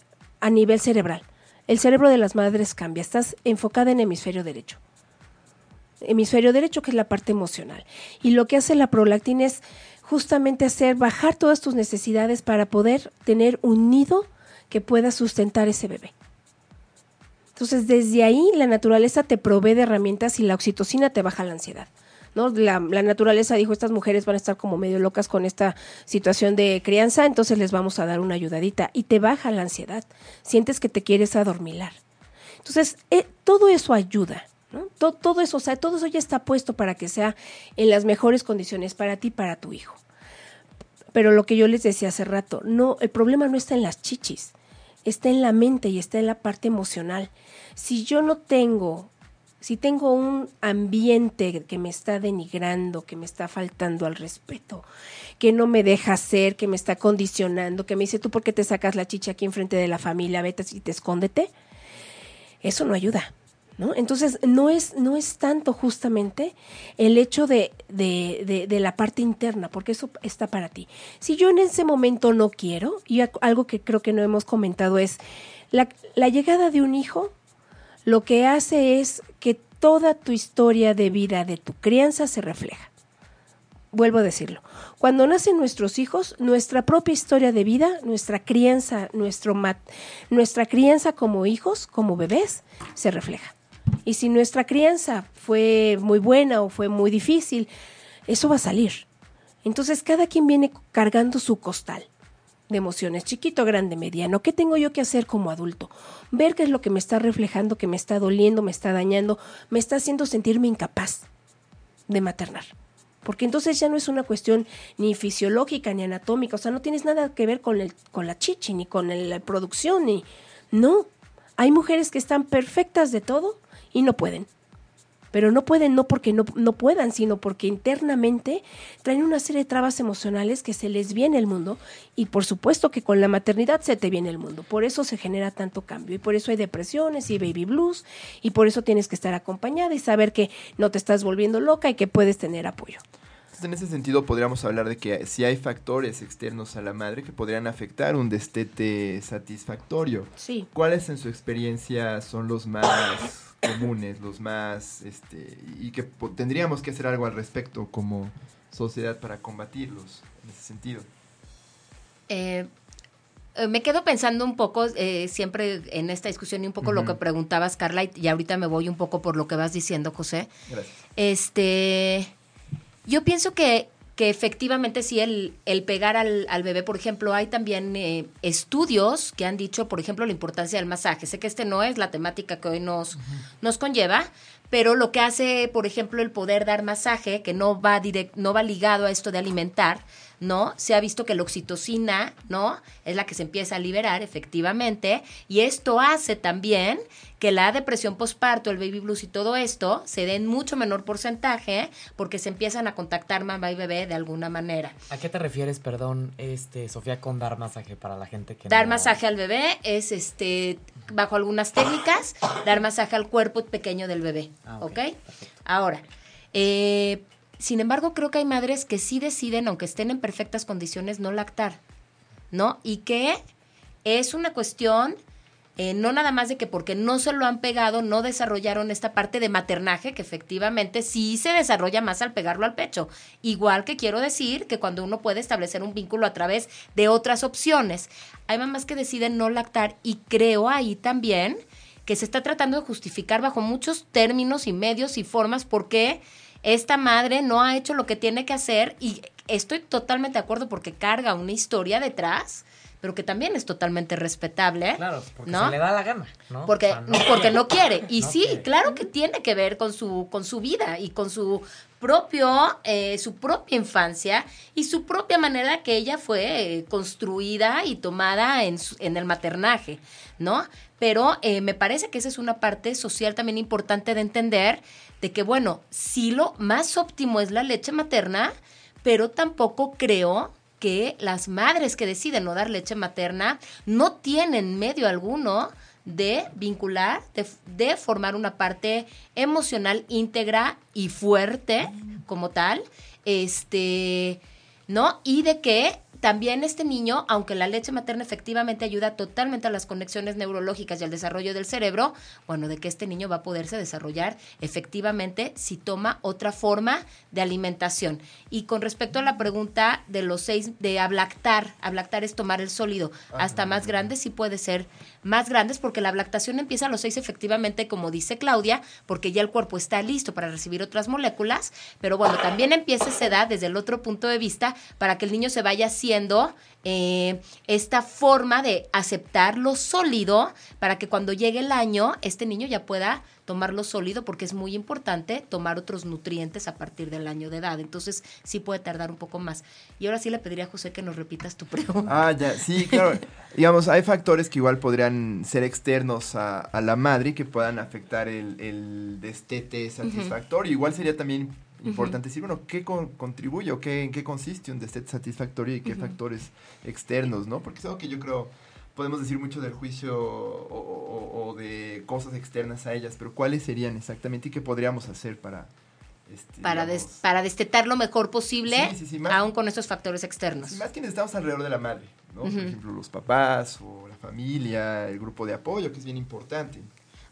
a nivel cerebral. El cerebro de las madres cambia, estás enfocada en hemisferio derecho. Hemisferio derecho que es la parte emocional. Y lo que hace la prolactina es justamente hacer bajar todas tus necesidades para poder tener un nido que pueda sustentar ese bebé. Entonces, desde ahí la naturaleza te provee de herramientas y la oxitocina te baja la ansiedad. ¿no? La, la, naturaleza dijo, estas mujeres van a estar como medio locas con esta situación de crianza, entonces les vamos a dar una ayudadita y te baja la ansiedad. Sientes que te quieres adormilar. Entonces, eh, todo eso ayuda. Todo, eso, o sea, todo eso ya está puesto para que sea en las mejores condiciones para ti y para tu hijo. Pero lo que yo les decía hace rato, no, el problema no está en las chichis, está en la mente y está en la parte emocional. Si yo no tengo, si tengo un ambiente que me está denigrando, que me está faltando al respeto, que no me deja ser, que me está condicionando, que me dice tú por qué te sacas la chicha aquí enfrente de la familia, vete y te escóndete, eso no ayuda. Entonces, no es, no es tanto justamente el hecho de, de, de, la parte interna, porque eso está para ti. Si yo en ese momento no quiero, y algo que creo que no hemos comentado es, la, la llegada de un hijo lo que hace es que toda tu historia de vida, de tu crianza, se refleja. Vuelvo a decirlo. Cuando nacen nuestros hijos, nuestra propia historia de vida, nuestra crianza, nuestro mat, nuestra crianza como hijos, como bebés, se refleja. Y si nuestra crianza fue muy buena o fue muy difícil, eso va a salir. Entonces cada quien viene cargando su costal de emociones, chiquito, grande, mediano. ¿Qué tengo yo que hacer como adulto? Ver qué es lo que me está reflejando, que me está doliendo, me está dañando, me está haciendo sentirme incapaz de maternar. Porque entonces ya no es una cuestión ni fisiológica ni anatómica, o sea, no tienes nada que ver con, el, con la chichi, ni con la producción, ni... No, hay mujeres que están perfectas de todo y no pueden. Pero no pueden no porque no, no puedan, sino porque internamente traen una serie de trabas emocionales que se les viene el mundo y por supuesto que con la maternidad se te viene el mundo. Por eso se genera tanto cambio y por eso hay depresiones y baby blues y por eso tienes que estar acompañada y saber que no te estás volviendo loca y que puedes tener apoyo. en ese sentido podríamos hablar de que si hay factores externos a la madre que podrían afectar un destete satisfactorio. Sí. ¿Cuáles en su experiencia son los más comunes, los más, este, y que tendríamos que hacer algo al respecto como sociedad para combatirlos en ese sentido. Eh, eh, me quedo pensando un poco eh, siempre en esta discusión y un poco lo que preguntabas, Carla, y, ahorita me voy un poco por lo que vas diciendo, José. Gracias. Este, yo pienso que que efectivamente sí el, el pegar al, al, bebé, por ejemplo, hay también eh, estudios que han dicho, por ejemplo, la importancia del masaje. Sé que este no es la temática que hoy nos, nos conlleva, pero lo que hace, por ejemplo, el poder dar masaje, que no va, direct, no va ligado a esto de alimentar, ¿no? Se ha visto que la oxitocina, ¿no? Es la que se empieza a liberar efectivamente y esto hace también que la depresión postparto, el baby blues y todo esto se den mucho menor porcentaje porque se empiezan a contactar mamá y bebé de alguna manera. ¿A qué te refieres, perdón, este Sofía con dar masaje para la gente que Dar masaje al bebé es este bajo algunas técnicas dar masaje al cuerpo pequeño del bebé, ah, ¿ok? Ahora, eh, sin embargo, creo que hay madres que sí deciden, aunque estén en perfectas condiciones, no lactar, ¿no? Y que es una cuestión eh, no nada más de que porque no se lo han pegado, no desarrollaron esta parte de maternaje, que efectivamente sí se desarrolla más al pegarlo al pecho. Igual que quiero decir que cuando uno puede establecer un vínculo a través de otras opciones. Hay mamás que deciden no lactar y creo ahí también que se está tratando de justificar bajo muchos términos y medios y formas por qué esta madre no ha hecho lo que tiene que hacer y estoy totalmente de acuerdo porque carga una historia detrás pero que también es totalmente respetable. Claro, porque ¿no? se le da la gana, ¿no? Porque, O sea, no porque quiere. no quiere. Y No sí, quiere. claro que tiene que ver con su, con su vida y con su propio, eh, su propia infancia y su propia manera que ella fue eh, construida y tomada en, su- en el maternaje, ¿no? Pero eh, me parece que esa es una parte social también importante de entender de que, bueno, sí lo más óptimo es la leche materna, pero tampoco creo que las madres que deciden no dar leche materna no tienen medio alguno de vincular, de, de formar una parte emocional íntegra y fuerte como tal, este, ¿no? Y de que también este niño, aunque la leche materna efectivamente ayuda totalmente a las conexiones neurológicas y al desarrollo del cerebro, bueno, de que este niño va a poderse desarrollar efectivamente si toma otra forma de alimentación. Y con respecto a la pregunta de los seis, de ablactar, ablactar es tomar el sólido, hasta más grandes sí puede ser más grandes porque la ablactación empieza a los seis efectivamente, como dice Claudia, porque ya el cuerpo está listo para recibir otras moléculas, pero bueno, también empieza esa edad desde el otro punto de vista para que el niño se vaya haciendo eh, esta forma de aceptar lo sólido para que cuando llegue el año este niño ya pueda tomar lo sólido porque es muy importante tomar otros nutrientes a partir del año de edad. Entonces sí puede tardar un poco más. Y ahora sí le pediría a José que nos repitas tu pregunta. Ah, ya, sí, claro. Digamos, hay factores que igual podrían ser externos a, a la madre y que puedan afectar el, el destete satisfactorio. Igual sería también importante decir, bueno, ¿qué con- contribuye o qué, en qué consiste un destete satisfactorio y qué factores externos, ¿no? Porque es algo que yo creo podemos decir mucho del juicio o, o- o de cosas externas a ellas, pero ¿cuáles serían exactamente y qué podríamos hacer para... este, para, des- para destetar lo mejor posible, Sí, sí, sí, más- aún con estos factores externos. Más quienes estamos alrededor de la madre, ¿no? Por ejemplo, los papás o la familia, el grupo de apoyo, que es bien importante.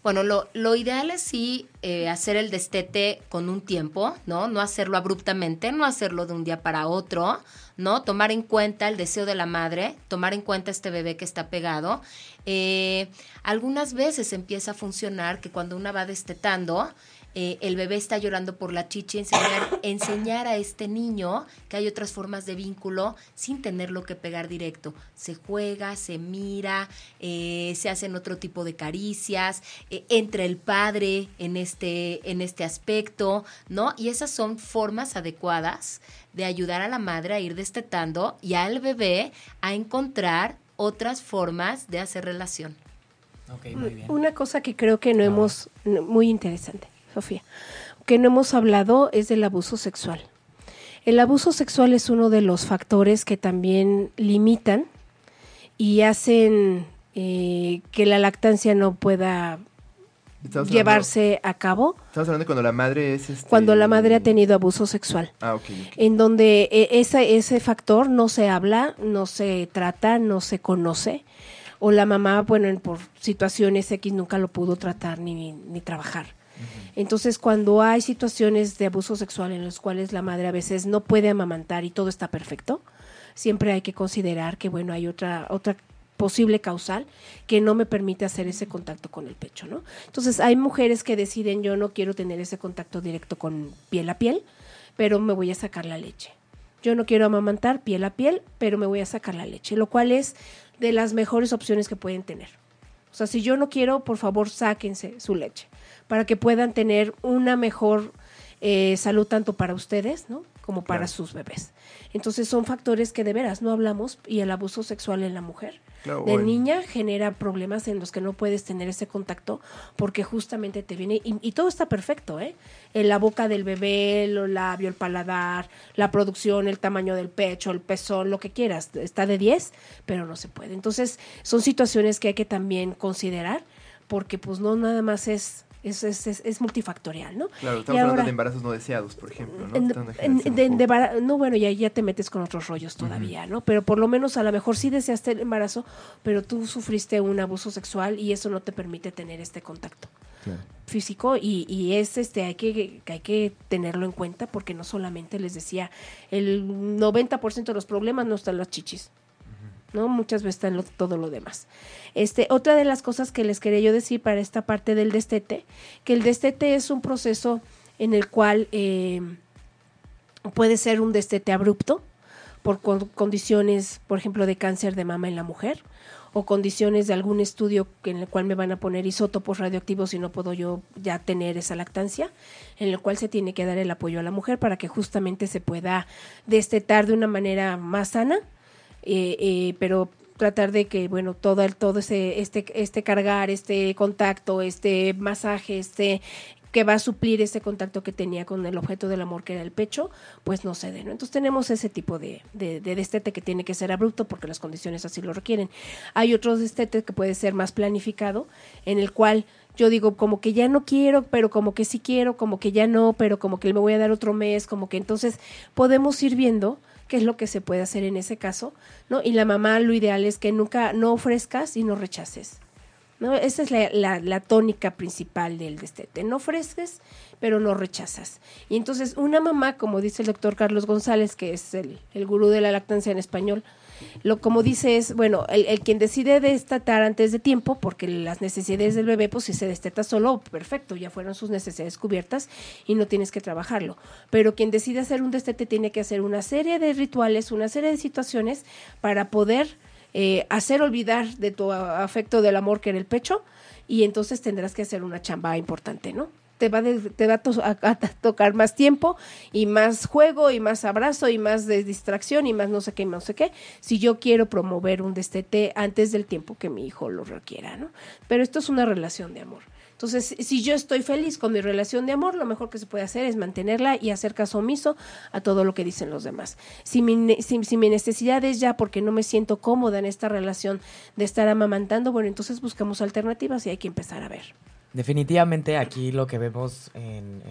Bueno, lo, lo ideal es sí eh, hacer el destete con un tiempo, ¿no? No hacerlo abruptamente, no hacerlo de un día para otro, ¿no? Tomar en cuenta el deseo de la madre, tomar en cuenta este bebé que está pegado. Eh, algunas veces empieza a funcionar que cuando una va destetando, eh, el bebé está llorando por la chichi, enseñar, enseñar a este niño que hay otras formas de vínculo sin tenerlo que pegar directo. Se juega, se mira, eh, se hacen otro tipo de caricias, eh, entra el padre en este, en este aspecto, ¿no? Y esas son formas adecuadas de ayudar a la madre a ir destetando y al bebé a encontrar otras formas de hacer relación. Ok, muy bien. Una cosa que creo que no hemos, no- muy interesante, Sofía, que no hemos hablado es del abuso sexual. El abuso sexual es uno de los factores que también limitan y hacen eh, que la lactancia no pueda hablando- llevarse a cabo Estamos hablando de cuando la madre es... este- cuando la madre ha tenido abuso sexual. Ah, ok. ok. en donde eh, esa- ese factor no se habla, no se trata, no se conoce, o la mamá, bueno, en- por situaciones X nunca lo pudo tratar ni, ni trabajar. Entonces, cuando hay situaciones de abuso sexual en las cuales la madre a veces no puede amamantar y todo está perfecto, siempre hay que considerar que, bueno, hay otra, otra posible causal que no me permite hacer ese contacto con el pecho, ¿no? Entonces, hay mujeres que deciden, yo no quiero tener ese contacto directo con piel a piel, pero me voy a sacar la leche. Yo no quiero amamantar piel a piel, pero me voy a sacar la leche, lo cual es de las mejores opciones que pueden tener. O sea, si yo no quiero, por favor, sáquense su leche para que puedan tener una mejor eh, salud tanto para ustedes, ¿no? Como para Claro. sus bebés. Entonces son factores que de veras no hablamos y el abuso sexual en la mujer Claro, de niña genera problemas en los que no puedes tener ese contacto porque justamente te viene y, y todo está perfecto, ¿eh? En la boca del bebé, los labios, el paladar, la producción, el tamaño del pecho, el pezón, lo que quieras, está de 10, pero no se puede. Entonces, son situaciones que hay que también considerar porque pues no nada más es es, es, es- multifactorial, ¿no? Claro, estamos hablando de embarazos no deseados, por ejemplo, ¿no? en- de de- de no, bueno, ya, ya te metes con otros rollos todavía, ¿no? Pero por lo menos a lo mejor sí deseaste el embarazo, pero tú sufriste un abuso sexual y eso no te permite tener este contacto Claro. físico y, y es este hay que, que hay que tenerlo en cuenta porque no solamente les decía el 90% de los problemas no están las chichis no muchas veces está en todo lo demás. Este otra de las cosas que les quería yo decir para esta parte del destete que el destete es un proceso en el cual eh, puede ser un destete abrupto por condiciones, por ejemplo, de cáncer de mama en la mujer o condiciones de algún estudio en el cual me van a poner isótopos radioactivos y no puedo yo ya tener esa lactancia, en el cual se tiene que dar el apoyo a la mujer para que justamente se pueda destetar de una manera más sana, eh, eh, pero tratar de que bueno todo el todo ese este este cargar este contacto este masaje este que va a suplir ese contacto que tenía con el objeto del amor que era el pecho, pues no se dé, ¿no? Entonces tenemos ese tipo de, de, destete que tiene que ser abrupto porque las condiciones así lo requieren. Hay otros destete que puede ser más planificado, en el cual yo digo como que ya no quiero, pero como que sí quiero, como que ya no, pero como que me voy a dar otro mes, como que entonces podemos ir viendo qué es lo que se puede hacer en ese caso, ¿no? Y la mamá lo ideal es que nunca no ofrezcas y no rechaces. ¿no? Esa es la, tónica principal del destete. No ofreces, pero no rechazas. Y entonces una mamá, como dice el doctor Carlos González, que es el, el gurú de la lactancia en español, lo como dice es, bueno, el, quien decide destetar antes de tiempo, porque las necesidades del bebé, pues si se desteta solo, perfecto, ya fueron sus necesidades cubiertas y no tienes que trabajarlo. Pero quien decide hacer un destete tiene que hacer una serie de rituales, una serie de situaciones para poder eh, hacer olvidar de tu afecto del amor que era el pecho y entonces tendrás que hacer una chamba importante, ¿no? Te va, te va a, tocar más tiempo y más juego y más abrazo y más de distracción y más no sé qué, no sé qué, si yo quiero promover un destete antes del tiempo que mi hijo lo requiera, ¿no? Pero esto es una relación de amor. Entonces, si yo estoy feliz con mi relación de amor, lo mejor que se puede hacer es mantenerla y hacer caso omiso a todo lo que dicen los demás. Si mi, si, mi necesidad es ya porque no me siento cómoda en esta relación de estar amamantando, bueno, entonces buscamos alternativas y hay que empezar a ver. Definitivamente aquí lo que vemos en,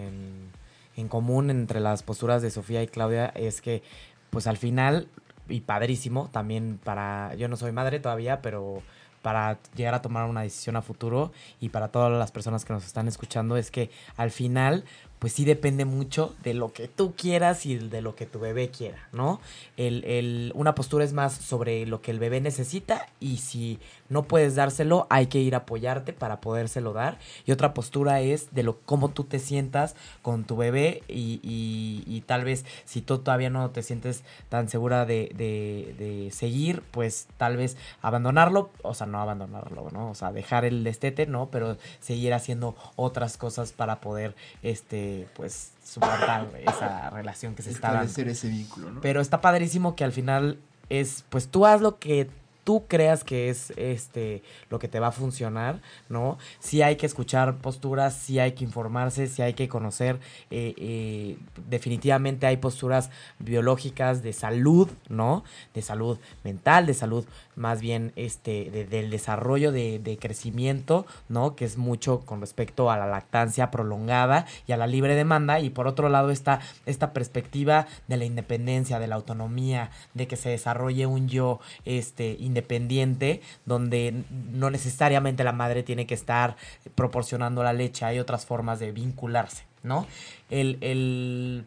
en común entre las posturas de Sofía y Claudia es que, pues al final, y padrísimo, también para, yo no soy madre todavía, pero para llegar a tomar una decisión a futuro y para todas las personas que nos están escuchando es que al final pues sí depende mucho de lo que tú quieras y de lo que tu bebé quiera, ¿no? El, el, una postura es más sobre lo que el bebé necesita y si no puedes dárselo, hay que ir a apoyarte para podérselo dar. Y otra postura es de lo cómo tú te sientas con tu bebé y, y, tal vez si tú todavía no te sientes tan segura de, de, de, seguir, pues tal vez abandonarlo, o sea, no abandonarlo, ¿no? O sea, dejar el destete, ¿no? Pero seguir haciendo otras cosas para poder, este, pues soportar esa relación que se está dando. ese vínculo, ¿no? Pero está padrísimo que al final es, pues tú haz lo que tú creas que es este lo que te va a funcionar, ¿no? Sí hay que escuchar posturas, sí hay que informarse, sí hay que conocer. Eh, eh, definitivamente hay posturas biológicas de salud, ¿no? De salud mental, de salud más bien este del desarrollo de, de, crecimiento, ¿no? Que es mucho con respecto a la lactancia prolongada y a la libre demanda. Y por otro lado está esta perspectiva de la independencia, de la autonomía, de que se desarrolle un yo este independiente, donde no necesariamente la madre tiene que estar proporcionando la leche, hay otras formas de vincularse, ¿no? El, el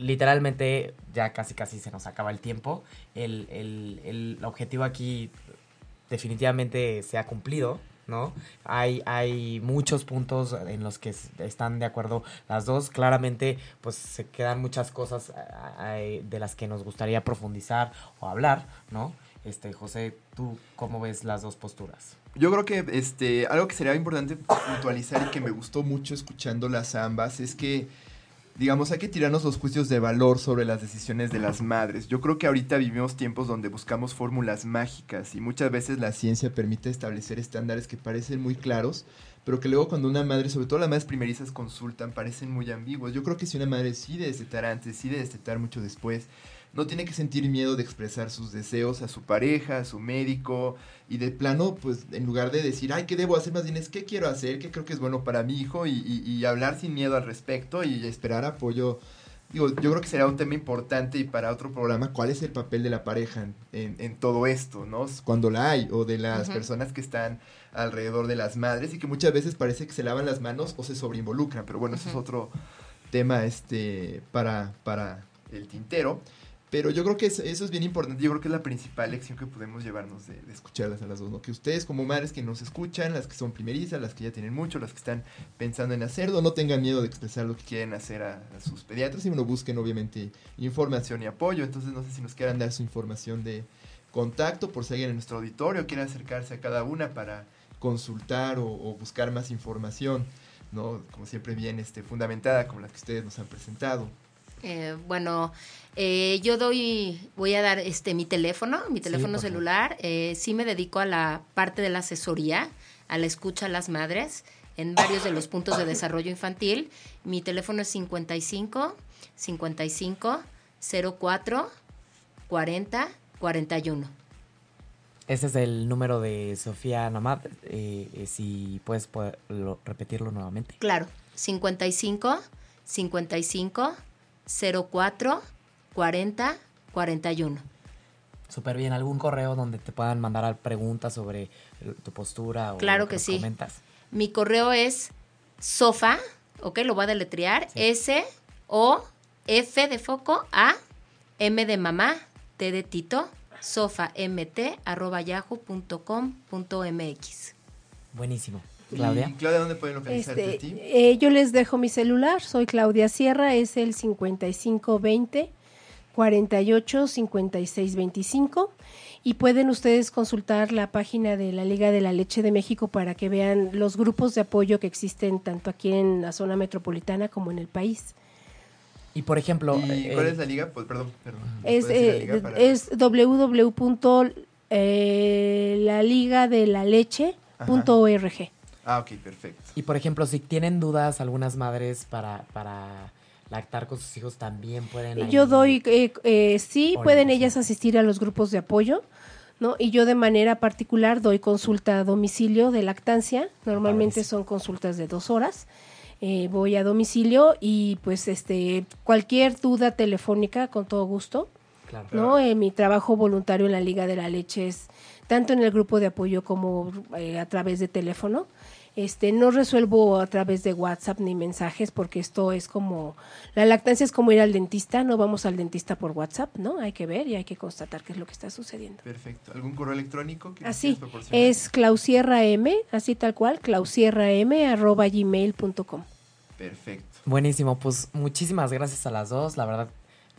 literalmente ya casi casi se nos acaba el tiempo. El, el, el objetivo aquí definitivamente se ha cumplido. ¿no? Hay, hay muchos puntos en los que están de acuerdo las dos. Claramente, pues se quedan muchas cosas de las que nos gustaría profundizar o hablar, ¿no? Este, José, ¿tú cómo ves las dos posturas? Yo creo que este, algo que sería importante puntualizar y que me gustó mucho escuchando las ambas es que, digamos, hay que tirarnos los juicios de valor sobre las decisiones de las madres. Yo creo que ahorita vivimos tiempos donde buscamos fórmulas mágicas y muchas veces la ciencia permite establecer estándares que parecen muy claros, pero que luego cuando una madre, sobre todo las madres primerizas, consultan, parecen muy ambiguos. Yo creo que si una madre decide destetar antes, decide destetar mucho después, no tiene que sentir miedo de expresar sus deseos a su pareja, a su médico, y de plano, pues en lugar de decir, ay, ¿qué debo hacer? Más bien es, ¿qué quiero hacer? ¿Qué creo que es bueno para mi hijo? Y, y, hablar sin miedo al respecto y esperar apoyo. Digo, yo creo que será un tema importante y para otro programa, ¿cuál es el papel de la pareja en, en, todo esto, ¿no? Cuando la hay, o de las personas que están alrededor de las madres y que muchas veces parece que se lavan las manos o se sobreinvolucran, pero bueno, eso es otro tema este para, para el tintero. Pero yo creo que eso, eso es bien importante. Yo creo que es la principal lección que podemos llevarnos de, escucharlas a las dos, ¿no? Que ustedes como madres que nos escuchan, las que son primerizas, las que ya tienen mucho, las que están pensando en hacerlo, no tengan miedo de expresar lo que quieren hacer a, sus pediatras y bueno, busquen obviamente información y apoyo. Entonces no sé si nos quieran dar su información de contacto por si alguien en nuestro auditorio quiere acercarse a cada una para consultar o, o buscar más información, ¿no? Como siempre bien este, fundamentada como la que ustedes nos han presentado. Eh, bueno, eh, yo doy, voy a dar este mi teléfono, mi teléfono celular. Eh, sí me dedico a la parte de la asesoría, a la escucha a las madres en varios de los puntos de desarrollo infantil. Mi teléfono es 55 55 04 40 41. Ese es el número de Sofía Namad. eh, eh, si puedes repetirlo nuevamente. Claro, 55 55 04 40 41. Súper bien. ¿Algún correo donde te puedan mandar preguntas sobre tu postura? O Claro que sí. Comentas? Mi correo es sofa, ok, lo voy a deletrear, S O F de foco A M de mamá T de Tito, sofa mt arroba yahoo.com.mx. Buenísimo. Claudia. Y, Claudia, ¿dónde pueden localizarte Este, a ti? eh, yo les dejo mi celular, soy Claudia Sierra, es el 5520 48 56 25 y pueden ustedes consultar la página de la Liga de la Leche de México para que vean los grupos de apoyo que existen tanto aquí en la zona metropolitana como en el país. Y por ejemplo. ¿Y eh, cuál es la liga? Pues, perdón, perdón. Es, ¿Puedes decir la eh, liga para- es www.laligadelaleche.org. Ah, ok, perfecto. Y por ejemplo, si tienen dudas algunas madres para, para lactar con sus hijos, también pueden. ahí- Yo doy, eh, eh, sí, pueden ellas asistir a los grupos de apoyo, ¿no? Y yo de manera particular doy consulta a domicilio de lactancia. Normalmente son consultas de dos horas. Eh, voy a domicilio y pues este cualquier duda telefónica con todo gusto, Claro. ¿no? Eh, mi trabajo voluntario en la Liga de la Leche es tanto en el grupo de apoyo como eh, a través de teléfono. Este, no resuelvo a través de WhatsApp ni mensajes porque esto es como, la lactancia es como ir al dentista, no vamos al dentista por WhatsApp, ¿no? Hay que ver y hay que constatar qué es lo que está sucediendo. Perfecto. ¿Algún correo electrónico que Así, proporcionar? es clausierra m, así tal cual, clausierra m arroba gmail.com. Perfecto. Buenísimo, pues muchísimas gracias a las dos. La verdad,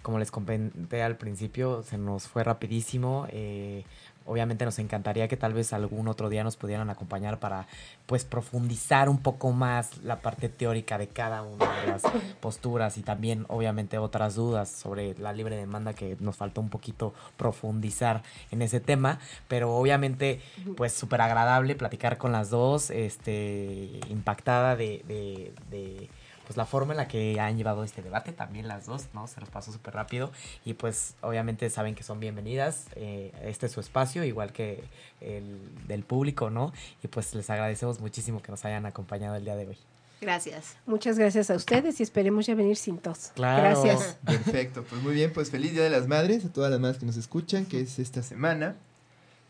como les comenté al principio, se nos fue rapidísimo. Eh, obviamente nos encantaría que tal vez algún otro día nos pudieran acompañar para pues profundizar un poco más la parte teórica de cada una de las posturas y también obviamente otras dudas sobre la libre demanda que nos faltó un poquito profundizar en ese tema, pero obviamente pues súper agradable platicar con las dos, este impactada de, de, de pues la forma en la que han llevado este debate, también las dos, ¿no? Se los pasó súper rápido y pues obviamente saben que son bienvenidas, eh, este es su espacio, igual que el del público, ¿no? Y pues les agradecemos muchísimo que nos hayan acompañado el día de hoy. Gracias. Muchas gracias a ustedes y esperemos ya venir sin tos. Claro. Gracias. Perfecto. Pues muy bien, pues feliz Día de las Madres a todas las madres que nos escuchan, que es esta semana.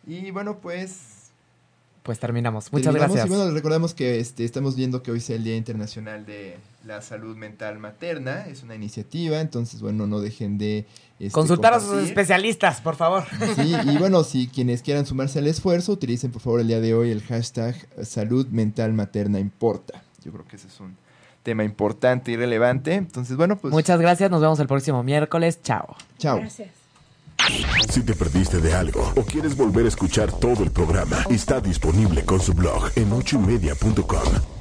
Y bueno, pues Pues terminamos. Muchas Terminamos, gracias. Y bueno, les recordamos que este, estamos viendo que hoy sea el Día Internacional de la Salud Mental Materna. Es una iniciativa, entonces, bueno, no dejen de... este, Consultar a sus especialistas, por favor. Sí, y bueno, si quienes quieran sumarse al esfuerzo, utilicen por favor el día de hoy el hashtag Salud Mental Materna Importa. Yo creo que ese es un tema importante y relevante. Entonces, bueno, pues... Muchas gracias. Nos vemos el próximo miércoles. Chao. Chao. Gracias. Si te perdiste de algo o quieres volver a escuchar todo el programa, está disponible con su blog en ochoymedia.com.